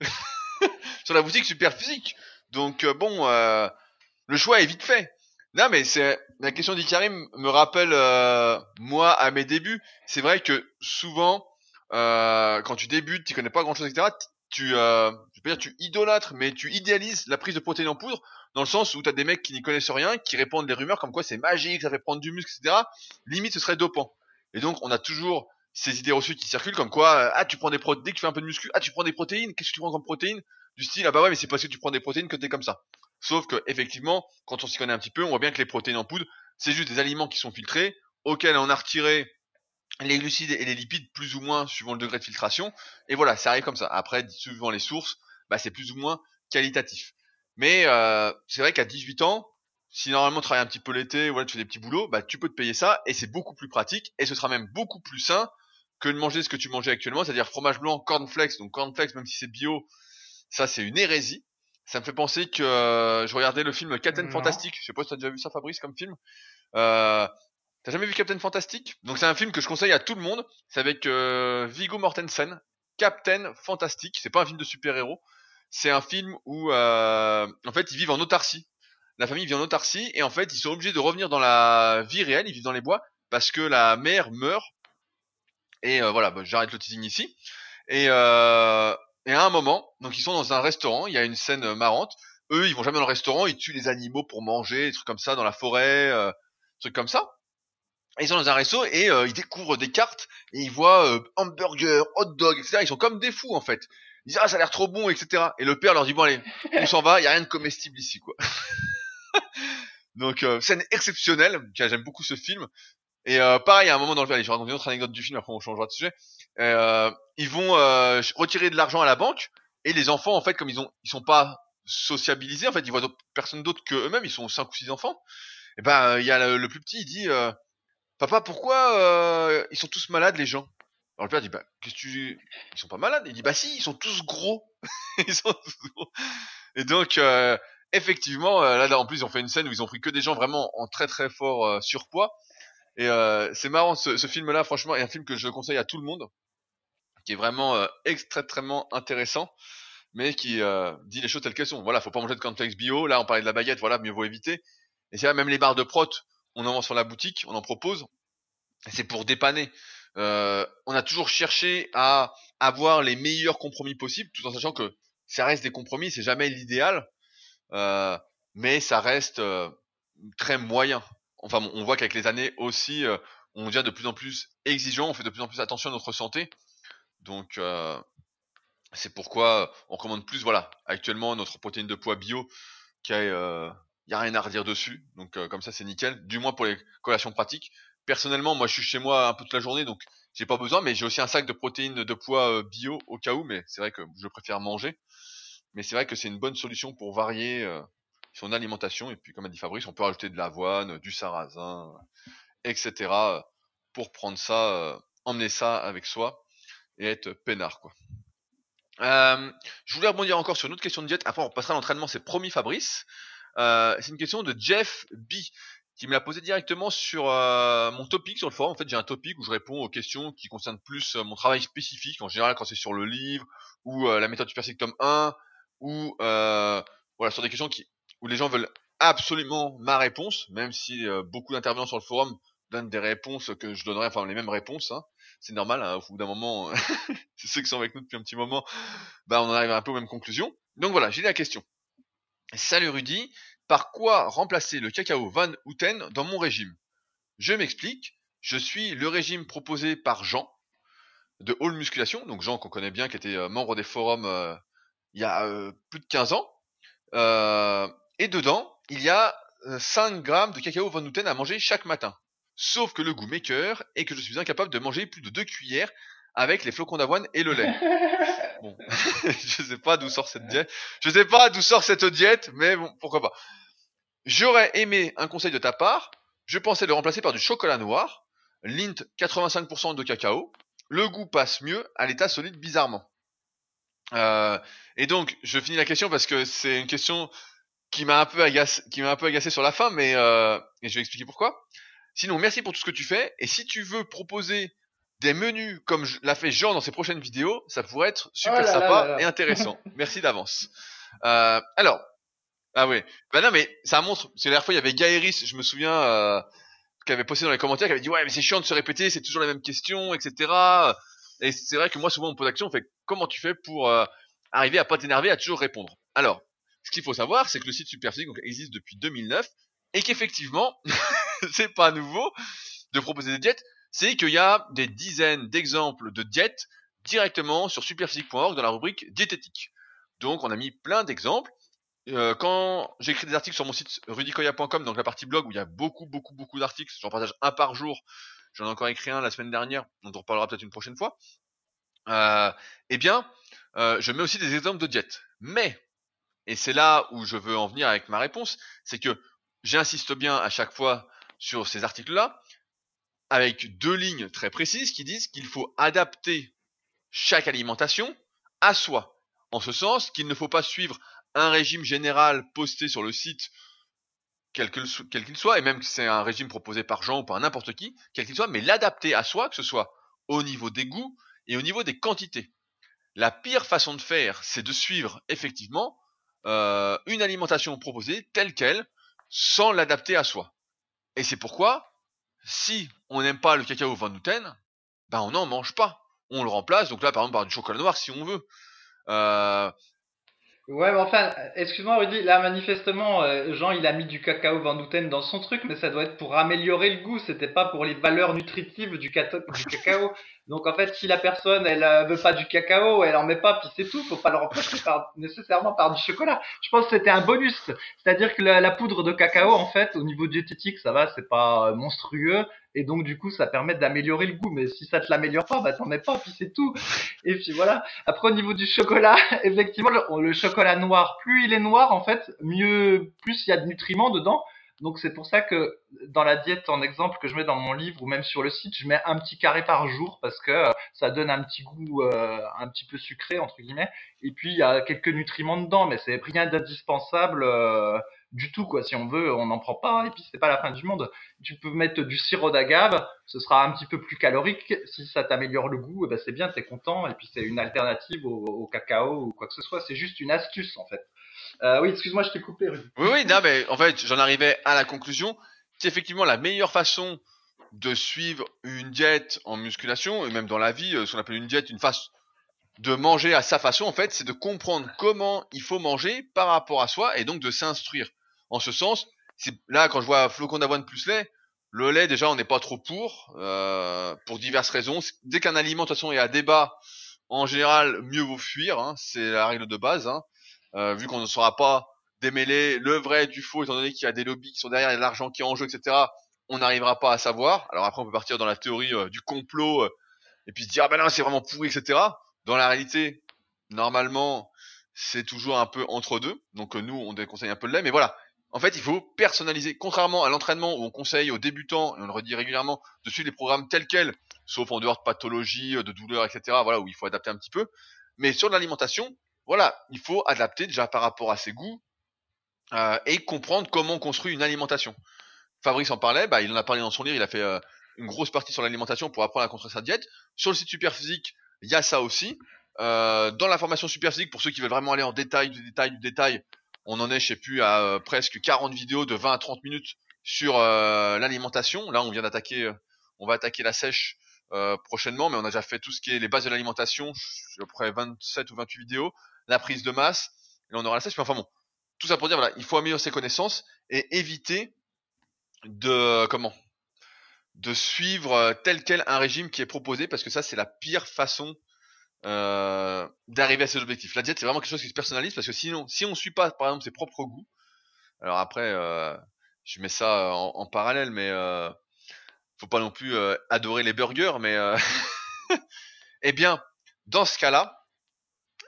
sur la boutique Superphysique. Donc euh, bon, euh, le choix est vite fait. Non mais c'est la question d'Ikarim me rappelle euh, moi à mes débuts. C'est vrai que souvent quand tu débutes, tu connais pas grand chose, etc tu, euh, je veux dire, tu idolâtres, mais tu idéalises la prise de protéines en poudre, dans le sens où tu as des mecs qui n'y connaissent rien, qui répondent des rumeurs comme quoi c'est magique, ça fait prendre du muscle, etc. Limite, ce serait dopant. Et donc, on a toujours ces idées reçues qui circulent comme quoi ah tu prends des protéines dès que tu fais un peu de muscu ah tu prends des protéines qu'est-ce que tu prends comme protéines? Du style ah bah ouais mais c'est parce que tu prends des protéines que t'es comme ça sauf que effectivement quand on s'y connaît un petit peu on voit bien que les protéines en poudre c'est juste des aliments qui sont filtrés auxquels on a retiré les glucides et les lipides plus ou moins suivant le degré de filtration et voilà ça arrive comme ça après suivant les sources bah c'est plus ou moins qualitatif mais euh, c'est vrai qu'à 18 ans si normalement tu travailles un petit peu l'été, voilà, tu fais des petits boulots, bah tu peux te payer ça et c'est beaucoup plus pratique et ce sera même beaucoup plus sain que de manger ce que tu mangeais actuellement, c'est-à-dire fromage blanc, cornflakes. Donc cornflakes, même si c'est bio, ça c'est une hérésie. Ça me fait penser que euh, je regardais le film Captain Fantastic. Je sais pas si t'as déjà vu ça, Fabrice, comme film. Euh, T'as jamais vu Captain Fantastic? Donc c'est un film que je conseille à tout le monde. C'est avec euh, Viggo Mortensen. Captain Fantastic. C'est pas un film de super-héros. C'est un film où euh, en fait ils vivent en autarcie. La famille vit en autarcie et en fait ils sont obligés de revenir dans la vie réelle. Ils vivent dans les bois parce que la mère meurt et euh, voilà, bah, j'arrête le teasing ici. Et, euh, et à un moment, donc ils sont dans un restaurant, il y a une scène euh, marrante. Eux, ils vont jamais dans le restaurant, ils tuent les animaux pour manger, des trucs comme ça dans la forêt, euh, trucs comme ça. Ils sont dans un resto et ils découvrent des cartes et ils voient hamburger, hot dog, etc. Ils sont comme des fous en fait. Ils disent ah ça a l'air trop bon, etc. Et le père leur dit bon allez, on s'en va, il y a rien de comestible ici quoi. Donc scène exceptionnelle, j'aime beaucoup ce film. Et euh, pareil, à un moment dans le film, je raconte une autre anecdote du film, après on changera de sujet. Euh, ils vont euh, retirer de l'argent à la banque et les enfants, en fait, comme ils ont, ils sont pas sociabilisés, en fait, ils voient personne d'autre que eux-mêmes. Ils sont cinq ou six enfants. Et ben, il y a le, plus petit, il dit, papa, pourquoi ils sont tous malades les gens? Alors le père dit, bah, qu'est-ce que tu, ils sont pas malades? Il dit, bah si, ils sont tous gros. ils sont tous gros. Et donc, effectivement, là, en plus, ils ont fait une scène où ils ont pris que des gens vraiment en très très fort surpoids et euh, c'est marrant, ce, ce film-là, franchement, est un film que je conseille à tout le monde, qui est vraiment euh, extrêmement intéressant, mais qui euh, dit les choses telles qu'elles sont. Voilà, faut pas manger de cornflakes bio. Là, on parlait de la baguette, voilà, mieux vaut éviter. Et c'est là, même les barres de prot, on en vend sur la boutique, on en propose. C'est pour dépanner. Euh, on a toujours cherché à avoir les meilleurs compromis possibles, tout en sachant que ça reste des compromis, c'est jamais l'idéal, euh, mais ça reste euh, très moyen enfin, on voit qu'avec les années aussi, on devient de plus en plus exigeant, on fait de plus en plus attention à notre santé. Donc, c'est pourquoi on recommande plus, voilà, actuellement notre protéine de poids bio, qui a, euh, y a rien à redire dessus. Donc, comme ça, c'est nickel. Du moins pour les collations pratiques. Personnellement, moi, je suis chez moi un peu toute la journée, donc j'ai pas besoin, mais j'ai aussi un sac de protéines de poids bio au cas où, mais c'est vrai que je préfère manger. Mais c'est vrai que c'est une bonne solution pour varier son alimentation. Et puis, comme a dit Fabrice, on peut rajouter de l'avoine, du sarrasin, etc. pour prendre ça, euh, emmener ça avec soi et être peinard, quoi. Euh, je voulais rebondir encore sur une autre question de diète. Après, on passera à l'entraînement. C'est promis, Fabrice. Euh, c'est une question de Jeff B qui me l'a posé directement sur mon topic sur le forum. En fait, j'ai un topic où je réponds aux questions qui concernent plus mon travail spécifique, en général quand c'est sur le livre ou la méthode Super tome 1 ou voilà sur des questions qui où les gens veulent absolument ma réponse, même si euh, beaucoup d'intervenants sur le forum donnent des réponses que je donnerais, enfin les mêmes réponses. Hein. C'est normal, hein, au bout d'un moment, c'est ceux qui sont avec nous depuis un petit moment, bah on en arrive un peu aux mêmes conclusions. Donc voilà, j'ai la question. Salut Rudy, par quoi remplacer le cacao Van Houten dans mon régime? Je m'explique, je suis le régime proposé par Jean de Hall Musculation, donc Jean qu'on connaît bien, qui était euh, membre des forums euh, il y a plus de 15 ans. Et dedans, il y a 5 euh, grammes de cacao Van Houten à manger chaque matin. Sauf que le goût m'écœure et que je suis incapable de manger plus de 2 cuillères avec les flocons d'avoine et le lait. Bon, je sais pas d'où sort cette diète. Je sais pas d'où sort cette diète, mais bon, pourquoi pas. J'aurais aimé un conseil de ta part. Je pensais le remplacer par du chocolat noir, lint 85% de cacao. Le goût passe mieux à l'état solide bizarrement. Euh, et donc, je finis la question parce que c'est une question qui m'a un peu agacé, qui m'a un peu agacé sur la fin, mais euh, et je vais expliquer pourquoi. Sinon, merci pour tout ce que tu fais. Et si tu veux proposer des menus comme l'a fait Jean dans ses prochaines vidéos, ça pourrait être super oh sympa et intéressant. merci d'avance. Euh, alors, ah oui, ben non mais ça montre. C'est la dernière fois il y avait Gaëris, je me souviens, euh, qui avait posté dans les commentaires, qui avait dit ouais mais c'est chiant de se répéter, c'est toujours la même question, etc. Et c'est vrai que moi souvent on me pose la question, on fait comment tu fais pour euh, arriver à pas t'énerver, à toujours répondre? Alors, ce qu'il faut savoir, c'est que le site Superphysique existe depuis 2009 et qu'effectivement, c'est pas nouveau de proposer des diètes. C'est qu'il y a des dizaines d'exemples de diètes directement sur superphysique.org dans la rubrique diététique. Donc on a mis plein d'exemples. Euh, quand j'écris des articles sur mon site rudicoya.com, donc la partie blog où il y a beaucoup, beaucoup, beaucoup d'articles, j'en partage un par jour. J'en ai encore écrit un la semaine dernière, on reparlera peut-être une prochaine fois. Euh, eh bien, euh, je mets aussi des exemples de diètes. Mais, et c'est là où je veux en venir avec ma réponse, c'est que j'insiste bien à chaque fois sur ces articles-là, avec deux lignes très précises qui disent qu'il faut adapter chaque alimentation à soi. En ce sens qu'il ne faut pas suivre un régime général posté sur le site, quel qu'il soit, et même si c'est un régime proposé par Jean ou par n'importe qui, quel qu'il soit, mais l'adapter à soi, que ce soit au niveau des goûts et au niveau des quantités. La pire façon de faire, c'est de suivre effectivement euh, une alimentation proposée telle qu'elle, sans l'adapter à soi. Et c'est pourquoi, si on n'aime pas le cacao Van Nouten, ben on n'en mange pas. On le remplace, donc là par exemple par du chocolat noir si on veut. Euh, Ouais, mais enfin, excuse-moi Rudy, là manifestement, euh, Jean il a mis du cacao Van Houten dans son truc, mais ça doit être pour améliorer le goût, c'était pas pour les valeurs nutritives du, du cacao. Donc en fait, si la personne elle euh, veut pas du cacao, elle en met pas, puis c'est tout, faut pas le remplacer par, nécessairement par du chocolat. Je pense que c'était un bonus, c'est-à-dire que la, la, poudre de cacao en fait, au niveau diététique, ça va, c'est pas euh, monstrueux, et donc du coup ça permet d'améliorer le goût. Mais si ça te l'améliore pas bah t'en mets pas puis c'est tout. Et puis voilà. Après au niveau du chocolat effectivement le, chocolat noir plus il est noir en fait mieux plus il y a de nutriments dedans donc c'est pour ça que dans la diète en exemple que je mets dans mon livre ou même sur le site je mets un petit carré par jour parce que euh, ça donne un petit goût euh, un petit peu sucré entre guillemets et puis il y a quelques nutriments dedans mais c'est rien d'indispensable euh, du tout quoi. Si on veut, on n'en prend pas et puis c'est pas la fin du monde. Tu peux mettre du sirop d'agave, ce sera un petit peu plus calorique. Si ça t'améliore le goût, eh ben c'est bien, t'es content et puis c'est une alternative au, cacao ou quoi que ce soit. C'est juste une astuce en fait. Euh, oui, excuse-moi, je t'ai coupé. Oui, oui, non, mais en fait, j'en arrivais à la conclusion. C'est effectivement la meilleure façon de suivre une diète en musculation et même dans la vie, euh, ce qu'on appelle une diète, une façon de manger à sa façon, en fait, c'est de comprendre comment il faut manger par rapport à soi et donc de s'instruire. En ce sens, là quand je vois flocon d'avoine plus lait, le lait déjà on n'est pas trop pour, euh, pour diverses raisons. Dès qu'un aliment de toute façon est à débat, en général mieux vaut fuir, hein, c'est la règle de base. Hein. Euh, vu qu'on ne saura pas démêler le vrai du faux, étant donné qu'il y a des lobbies qui sont derrière, il y a de l'argent qui est en jeu, etc. On n'arrivera pas à savoir. Alors après on peut partir dans la théorie euh, du complot euh, et puis se dire ah ben non c'est vraiment pourri, etc. Dans la réalité, normalement c'est toujours un peu entre deux. Donc nous on déconseille un peu le lait, mais voilà en fait, il faut personnaliser. Contrairement à l'entraînement où on conseille aux débutants, et on le redit régulièrement, de suivre les programmes tels quels, sauf en dehors de pathologie, de douleurs, etc., voilà, où il faut adapter un petit peu. Mais sur l'alimentation, voilà, il faut adapter déjà par rapport à ses goûts euh, et comprendre comment on construit une alimentation. Fabrice en parlait, bah, il en a parlé dans son livre, il a fait euh, une grosse partie sur l'alimentation pour apprendre à construire sa diète. Sur le site Superphysique, il y a ça aussi. Euh, dans la formation Superphysique, pour ceux qui veulent vraiment aller en détail, détail, détail, on en est, je sais plus, à presque 40 vidéos de 20 à 30 minutes sur l'alimentation. Là, on vient d'attaquer, on va attaquer la sèche prochainement, mais on a déjà fait tout ce qui est les bases de l'alimentation, à peu près 27 ou 28 vidéos, la prise de masse, et on aura la sèche. Mais enfin bon, tout ça pour dire, voilà, il faut améliorer ses connaissances et éviter de comment de suivre tel quel un régime qui est proposé parce que ça c'est la pire façon euh, d'arriver à ses objectifs. La diète, c'est vraiment quelque chose qui se personnalise parce que sinon, si on suit pas, par exemple, ses propres goûts, alors après, euh, je mets ça en, parallèle, mais euh, faut pas non plus euh, adorer les burgers, mais eh bien, dans ce cas-là,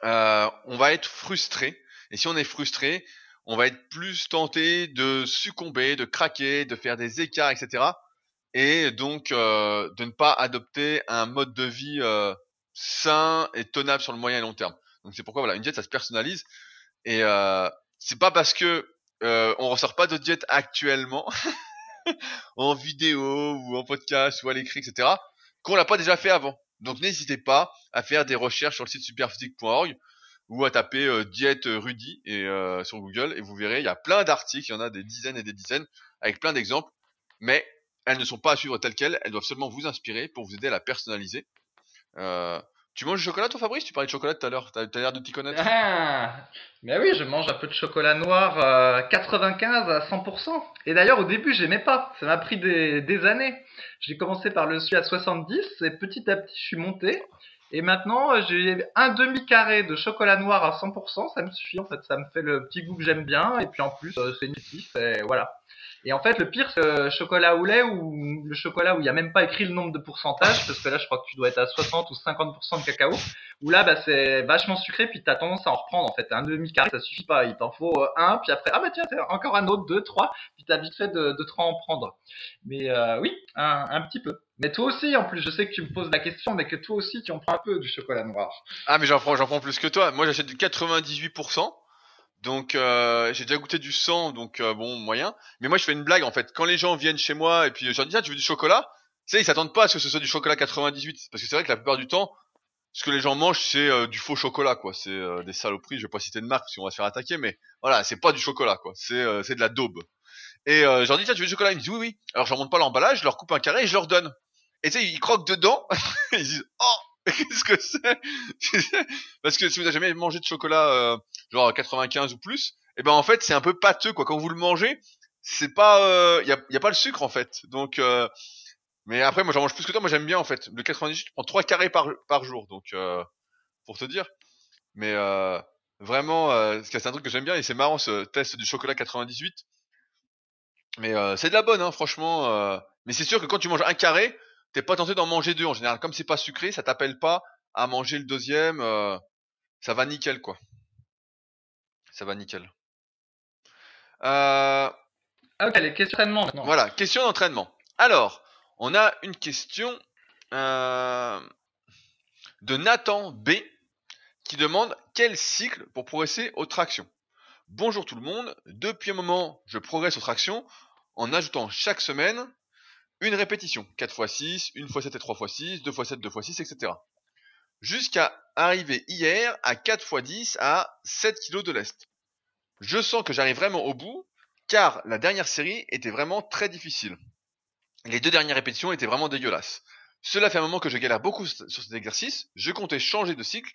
on va être frustré. Et si on est frustré, on va être plus tenté de succomber, de craquer, de faire des écarts, etc. Et donc de ne pas adopter un mode de vie sain et tenable sur le moyen et long terme. Donc c'est pourquoi voilà, une diète ça se personnalise et euh, c'est pas parce que euh, on ressort pas de diète actuellement en vidéo ou en podcast ou à l'écrit etc qu'on l'a pas déjà fait avant. Donc n'hésitez pas à faire des recherches sur le site superphysique.org ou à taper euh, diète Rudy et euh, sur Google et vous verrez il y a plein d'articles, il y en a des dizaines et des dizaines avec plein d'exemples, mais elles ne sont pas à suivre telles quelles, elles doivent seulement vous inspirer pour vous aider à la personnaliser. Euh, Tu manges du chocolat, toi, Fabrice? Tu parlais de chocolat tout à l'heure. T'as as, l'air de t'y connaître. Ah, mais oui, je mange un peu de chocolat noir 95 euh, à 100%. Et d'ailleurs, au début, j'aimais pas. Ça m'a pris des, années. J'ai commencé par le suivre à 70 et petit à petit, je suis monté. Et maintenant, euh, j'ai un demi-carré de chocolat noir à 100%, ça me suffit en fait, ça me fait le petit goût que j'aime bien, et puis en plus, euh, c'est nutritif, et voilà. Et en fait, le pire, c'est le chocolat au lait ou le chocolat où il n'y a même pas écrit le nombre de pourcentage, parce que là, je crois que tu dois être à 60 ou 50% de cacao, où là, bah, c'est vachement sucré, puis tu as tendance à en reprendre, en fait. Un demi-carré, ça suffit pas. Il t'en faut euh, un, puis après, ah bah tiens, encore un autre, deux, trois, puis t'as vite fait de, de en prendre. Mais euh, oui, un, un petit peu. Mais toi aussi, en plus, je sais que tu me poses la question, mais que toi aussi, tu en prends un peu du chocolat noir. Ah, mais j'en prends, j'en prends plus que toi. Moi, j'achète du 98%. Donc euh, j'ai déjà goûté du sang, donc euh, bon moyen. Mais moi je fais une blague en fait. Quand les gens viennent chez moi et puis je leur dis tiens tu veux du chocolat, tu sais ils s'attendent pas à ce que ce soit du chocolat 98 parce que c'est vrai que la plupart du temps ce que les gens mangent c'est euh, du faux chocolat quoi. C'est euh, des saloperies. Je vais pas citer de marque si on va se faire attaquer, mais voilà c'est pas du chocolat quoi. C'est c'est de la daube. Et je leur dis tiens tu veux du chocolat? Ils me disent oui oui. Alors je leur montre pas l'emballage, je leur coupe un carré et je leur donne. Et tu sais ils croquent dedans. ils disent oh qu'est-ce que c'est? Parce que si vous n'avez jamais mangé de chocolat euh, genre 95 ou plus, et eh ben en fait c'est un peu pâteux quoi. Quand vous le mangez, c'est pas, il euh, y, a, pas le sucre en fait. Donc, euh, mais après moi j'en mange plus que toi. Moi j'aime bien en fait. Le 98, je prends 3 carrés par par jour, donc pour te dire. Mais vraiment, c'est un truc que j'aime bien et c'est marrant ce test du chocolat 98. Mais c'est de la bonne, hein, franchement. mais c'est sûr que quand tu manges un carré, t'es pas tenté d'en manger deux en général. Comme c'est pas sucré, ça t'appelle pas à manger le deuxième. Euh, ça va nickel quoi. Ça va nickel. Euh... Ok, les questions d'entraînement maintenant. Voilà, question d'entraînement. Alors, on a une question euh, de Nathan B qui demande quel cycle pour progresser aux tractions. Bonjour tout le monde. Depuis un moment, je progresse aux tractions en ajoutant chaque semaine une répétition, 4 x 6, 1 x 7 et 3 x 6, 2 x 7, 2 x 6, etc. Jusqu'à arriver hier à 4 x 10 à 7 kg de lest. Je sens que j'arrive vraiment au bout, car la dernière série était vraiment très difficile. Les deux dernières répétitions étaient vraiment dégueulasses. Cela fait un moment que je galère beaucoup sur cet exercice, je comptais changer de cycle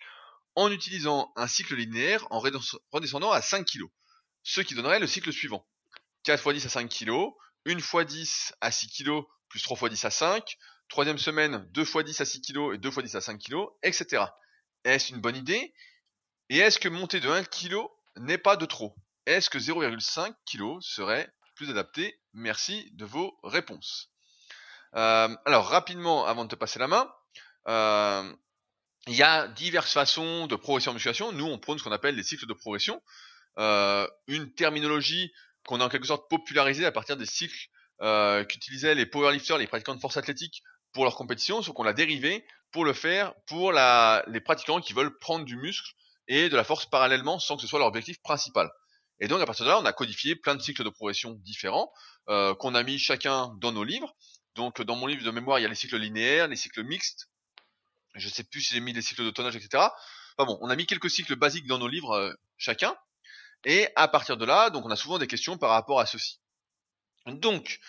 en utilisant un cycle linéaire en redescendant à 5 kg, ce qui donnerait le cycle suivant. 4 x 10 à 5 kg, 1 x 10 à 6 kg plus 3 x 10 à 5, troisième semaine 2 x 10 à 6 kg et 2 x 10 à 5 kg, etc. Est-ce une bonne idée? Et est-ce que monter de 1 kg n'est pas de trop? Est-ce que 0,5 kg serait plus adapté? Merci de vos réponses. Euh, alors rapidement, avant de te passer la main, euh, il y a diverses façons de progresser en musculation. Nous, on prône ce qu'on appelle les cycles de progression. Euh, une terminologie qu'on a en quelque sorte popularisée à partir des cycles euh, qu'utilisaient les powerlifters, les pratiquants de force athlétique pour leur compétition, sauf qu'on l'a dérivé pour le faire pour la, les pratiquants qui veulent prendre du muscle et de la force parallèlement sans que ce soit leur objectif principal. Et donc à partir de là, on a codifié plein de cycles de progression différents euh, qu'on a mis chacun dans nos livres. Donc dans mon livre de mémoire, il y a les cycles linéaires, les cycles mixtes. Je sais plus si j'ai mis les cycles de tonnage, etc. Enfin bon, on a mis quelques cycles basiques dans nos livres euh, chacun. Et à partir de là, donc on a souvent des questions par rapport à ceci. Donc,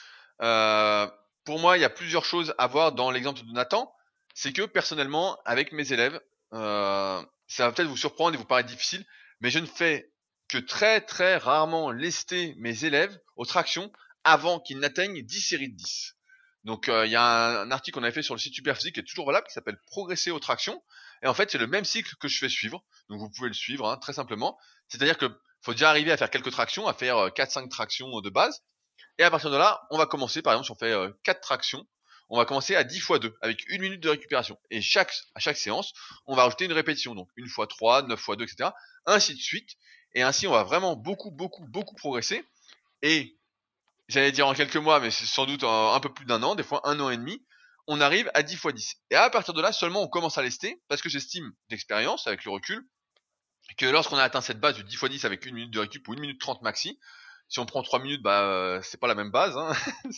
euh, pour moi, il y a plusieurs choses à voir dans l'exemple de Nathan. C'est que personnellement, avec mes élèves, euh, ça va peut-être vous surprendre et vous paraître difficile, mais je ne fais que très très rarement lester mes élèves aux tractions avant qu'ils n'atteignent 10 séries de 10. Donc euh, il y a un, article qu'on avait fait sur le site Superphysique qui est toujours valable, qui s'appelle Progresser aux tractions. Et en fait, c'est le même cycle que je fais suivre. Donc vous pouvez le suivre hein, très simplement. C'est-à-dire que faut déjà arriver à faire quelques tractions, à faire 4-5 tractions de base. Et à partir de là, on va commencer, par exemple, si on fait euh, 4 tractions, on va commencer à 10 x 2 avec une minute de récupération. Et à chaque séance, on va rajouter une répétition, donc 1 x 3, 9 x 2, etc. Ainsi de suite. Et ainsi, on va vraiment beaucoup, beaucoup, beaucoup progresser. Et j'allais dire en quelques mois, mais c'est sans doute un, peu plus d'un an, des fois un an et demi, on arrive à 10 x 10. Et à partir de là, seulement on commence à lester, parce que j'estime d'expérience, avec le recul, que lorsqu'on a atteint cette base du 10 x 10 avec une minute de récup ou une minute 30 maxi, si on prend 3 minutes, bah euh, c'est pas la même base. Hein.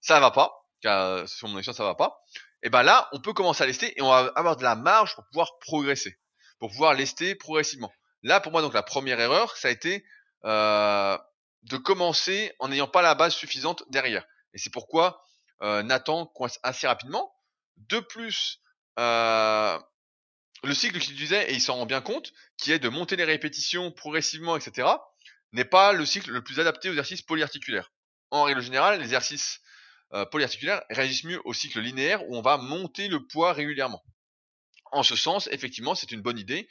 ça va pas. Car, sur mon expérience, ça va pas. Et ben là, on peut commencer à lester et on va avoir de la marge pour pouvoir progresser, pour pouvoir lester progressivement. Là, pour moi, donc la première erreur, ça a été euh, de commencer en n'ayant pas la base suffisante derrière. Et c'est pourquoi euh, Nathan coince assez rapidement. De plus, euh, le cycle qu'il utilisait, et il s'en rend bien compte, qui est de monter les répétitions progressivement, etc., n'est pas le cycle le plus adapté aux exercices polyarticulaires. En règle générale, les exercices euh, polyarticulaires réagissent mieux au cycle linéaire où on va monter le poids régulièrement. En ce sens, effectivement, c'est une bonne idée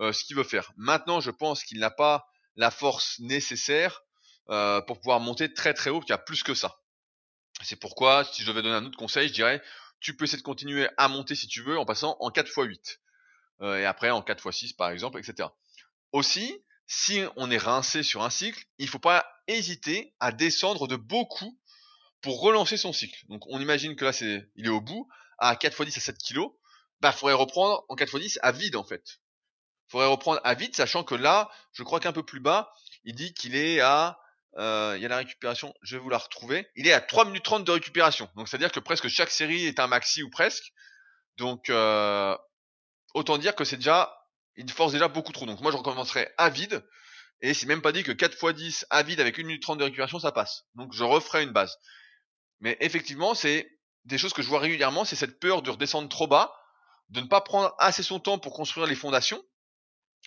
euh, ce qu'il veut faire. Maintenant, je pense qu'il n'a pas la force nécessaire euh, pour pouvoir monter très très haut, qu'il y a plus que ça. C'est pourquoi, si je devais donner un autre conseil, je dirais, tu peux essayer de continuer à monter si tu veux en passant en 4 x 8. et après en 4 x 6 par exemple, etc. Aussi, si on est rincé sur un cycle, il ne faut pas hésiter à descendre de beaucoup pour relancer son cycle. Donc on imagine que là c'est il est au bout, à 4 x 10 à 7 kg, bah faudrait reprendre en 4 x 10 à vide en fait. Faudrait reprendre à vide, sachant que là, je crois qu'un peu plus bas, il dit qu'il est à euh, il y a la récupération, je vais vous la retrouver. Il est à 3 minutes 30 de récupération. Donc c'est-à-dire que presque chaque série est un maxi ou presque. Donc euh, autant dire que c'est déjà il force déjà beaucoup trop. Donc moi je recommencerai à vide. Et c'est même pas dit que 4 x 10 à vide avec 1 minute 30 de récupération, ça passe. Donc je referai une base. Mais effectivement, c'est des choses que je vois régulièrement, c'est cette peur de redescendre trop bas, de ne pas prendre assez son temps pour construire les fondations,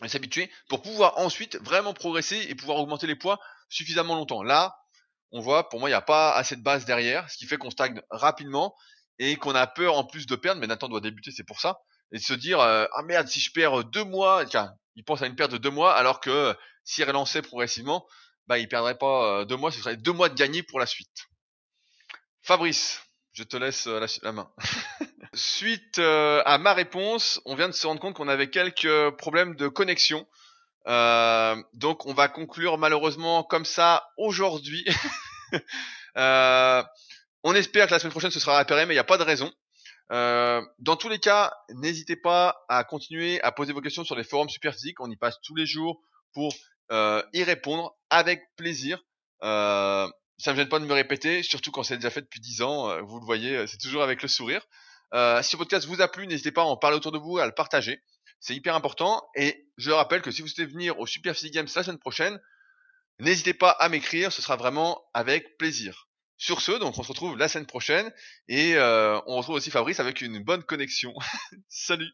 et s'habituer, pour pouvoir ensuite vraiment progresser et pouvoir augmenter les poids suffisamment longtemps. Là, on voit, pour moi, il n'y a pas assez de base derrière, ce qui fait qu'on stagne rapidement et qu'on a peur en plus de perdre, mais Nathan doit débuter, c'est pour ça, et se dire euh, ah merde si je perds deux mois tiens il pense à une perte de deux mois alors que s'il relançait progressivement bah il perdrait pas euh, deux mois ce serait deux mois de gagné pour la suite Fabrice je te laisse euh, la, main. Suite à ma réponse on vient de se rendre compte qu'on avait quelques problèmes de connexion. Donc on va conclure malheureusement comme ça aujourd'hui. On espère que la semaine prochaine ce sera réparé mais il n'y a pas de raison euh, dans tous les cas, n'hésitez pas à continuer à poser vos questions sur les forums Superphysique. On y passe tous les jours pour euh, y répondre avec plaisir. Euh, ça me gêne pas de me répéter, surtout quand c'est déjà fait depuis 10 ans. Euh, vous le voyez, c'est toujours avec le sourire. Euh, si le podcast vous a plu, n'hésitez pas à en parler autour de vous, à le partager. C'est hyper important. Et je rappelle que si vous souhaitez venir au Superphysique Games la semaine prochaine, n'hésitez pas à m'écrire. Ce sera vraiment avec plaisir. Sur ce, donc on se retrouve la semaine prochaine et euh, on retrouve aussi Fabrice avec une bonne connexion. Salut